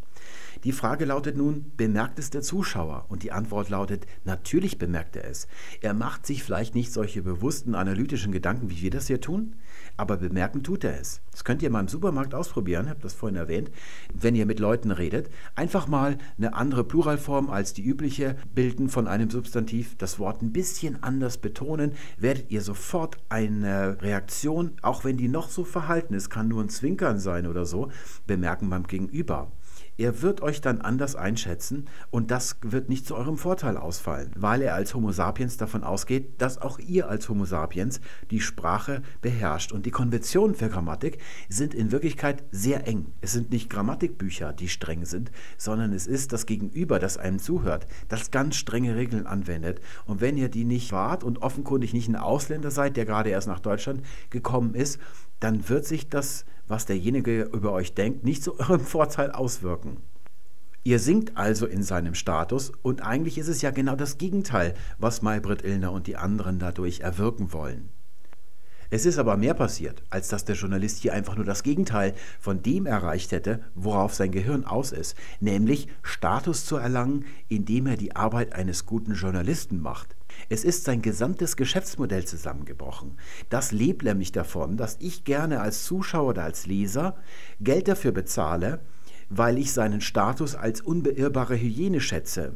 Die Frage lautet nun, bemerkt es der Zuschauer? Und die Antwort lautet, natürlich bemerkt er es. Er macht sich vielleicht nicht solche bewussten analytischen Gedanken, wie wir das hier tun, aber bemerken tut er es. Das könnt ihr mal im Supermarkt ausprobieren, ich habe das vorhin erwähnt, wenn ihr mit Leuten redet. Einfach mal eine andere Pluralform als die übliche bilden von einem Substantiv, das Wort ein bisschen anders betonen, werdet ihr sofort eine Reaktion, auch wenn die noch so verhalten ist, kann nur ein Zwinkern sein oder so, bemerken beim Gegenüber. Er wird euch dann anders einschätzen und das wird nicht zu eurem Vorteil ausfallen, weil er als Homo sapiens davon ausgeht, dass auch ihr als Homo sapiens die Sprache beherrscht. Und die Konventionen für Grammatik sind in Wirklichkeit sehr eng. Es sind nicht Grammatikbücher, die streng sind, sondern es ist das Gegenüber, das einem zuhört, das ganz strenge Regeln anwendet. Und wenn ihr die nicht wart und offenkundig nicht ein Ausländer seid, der gerade erst nach Deutschland gekommen ist, dann wird sich das was derjenige über euch denkt, nicht zu eurem Vorteil auswirken. Ihr sinkt also in seinem Status und eigentlich ist es ja genau das Gegenteil, was Maybrit Illner und die anderen dadurch erwirken wollen. Es ist aber mehr passiert, als dass der Journalist hier einfach nur das Gegenteil von dem erreicht hätte, worauf sein Gehirn aus ist, nämlich Status zu erlangen, indem er die Arbeit eines guten Journalisten macht. Es ist sein gesamtes Geschäftsmodell zusammengebrochen. Das lebt nämlich davon, dass ich gerne als Zuschauer oder als Leser Geld dafür bezahle, weil ich seinen Status als unbeirrbare Hygiene schätze.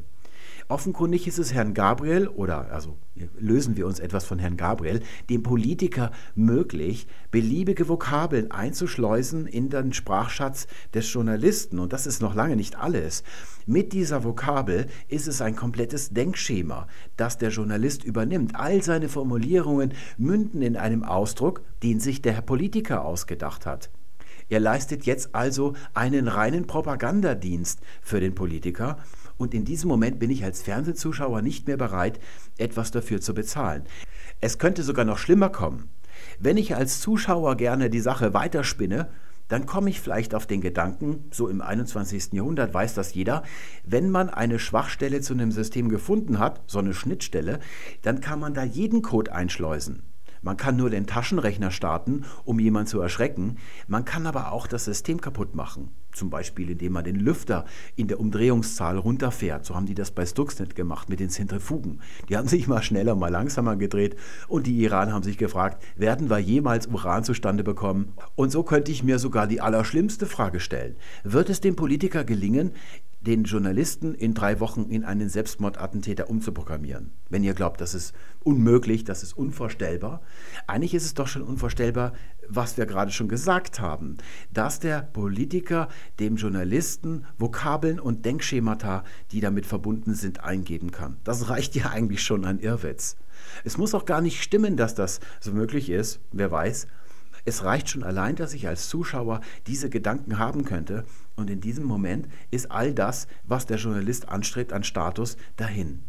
Offenkundig ist es Herrn Gabriel, oder also lösen wir uns etwas von Herrn Gabriel, dem Politiker möglich, beliebige Vokabeln einzuschleusen in den Sprachschatz des Journalisten. Und das ist noch lange nicht alles. Mit dieser Vokabel ist es ein komplettes Denkschema, das der Journalist übernimmt. All seine Formulierungen münden in einem Ausdruck, den sich der Herr Politiker ausgedacht hat. Er leistet jetzt also einen reinen Propagandadienst für den Politiker und in diesem Moment bin ich als Fernsehzuschauer nicht mehr bereit, etwas dafür zu bezahlen. Es könnte sogar noch schlimmer kommen. Wenn ich als Zuschauer gerne die Sache weiterspinne, dann komme ich vielleicht auf den Gedanken, so im 21. Jahrhundert weiß das jeder, wenn man eine Schwachstelle zu einem System gefunden hat, so eine Schnittstelle, dann kann man da jeden Code einschleusen. Man kann nur den Taschenrechner starten, um jemanden zu erschrecken. Man kann aber auch das System kaputt machen. Zum Beispiel, indem man den Lüfter in der Umdrehungszahl runterfährt. So haben die das bei Stuxnet gemacht mit den Zentrifugen. Die haben sich mal schneller, mal langsamer gedreht. Und die Iraner haben sich gefragt, werden wir jemals Uran zustande bekommen? Und so könnte ich mir sogar die allerschlimmste Frage stellen. Wird es dem Politiker gelingen, den Journalisten in drei Wochen in einen Selbstmordattentäter umzuprogrammieren. Wenn ihr glaubt, das ist unmöglich, das ist unvorstellbar. Eigentlich ist es doch schon unvorstellbar, was wir gerade schon gesagt haben, dass der Politiker dem Journalisten Vokabeln und Denkschemata, die damit verbunden sind, eingeben kann. Das reicht ja eigentlich schon an Irrwitz. Es muss auch gar nicht stimmen, dass das so möglich ist, wer weiß. Es reicht schon allein, dass ich als Zuschauer diese Gedanken haben könnte und in diesem Moment ist all das, was der Journalist anstrebt an Status, dahin.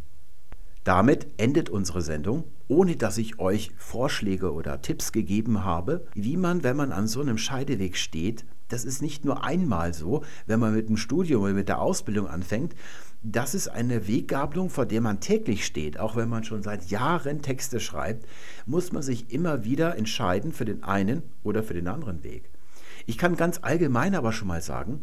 Damit endet unsere Sendung, ohne dass ich euch Vorschläge oder Tipps gegeben habe, wie man, wenn man an so einem Scheideweg steht, das ist nicht nur einmal so, wenn man mit dem Studium oder mit der Ausbildung anfängt, das ist eine Weggabelung, vor der man täglich steht. Auch wenn man schon seit Jahren Texte schreibt, muss man sich immer wieder entscheiden für den einen oder für den anderen Weg. Ich kann ganz allgemein aber schon mal sagen,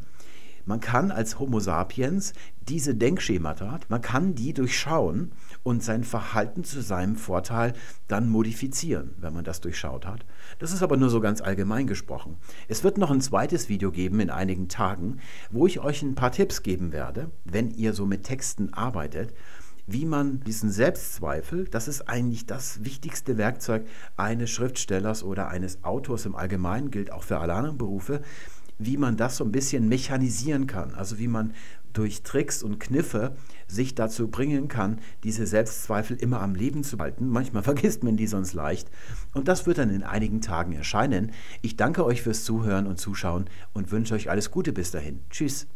man kann als Homo sapiens diese Denkschemata, man kann die durchschauen und sein Verhalten zu seinem Vorteil dann modifizieren, wenn man das durchschaut hat. Das ist aber nur so ganz allgemein gesprochen. Es wird noch ein zweites Video geben in einigen Tagen, wo ich euch ein paar Tipps geben werde, wenn ihr so mit Texten arbeitet, wie man diesen Selbstzweifel, das ist eigentlich das wichtigste Werkzeug eines Schriftstellers oder eines Autors im Allgemeinen, gilt auch für alle anderen Berufe, wie man das so ein bisschen mechanisieren kann. Also wie man durch Tricks und Kniffe sich dazu bringen kann, diese Selbstzweifel immer am Leben zu halten. Manchmal vergisst man die sonst leicht. Und das wird dann in einigen Tagen erscheinen. Ich danke euch fürs Zuhören und Zuschauen und wünsche euch alles Gute bis dahin. Tschüss.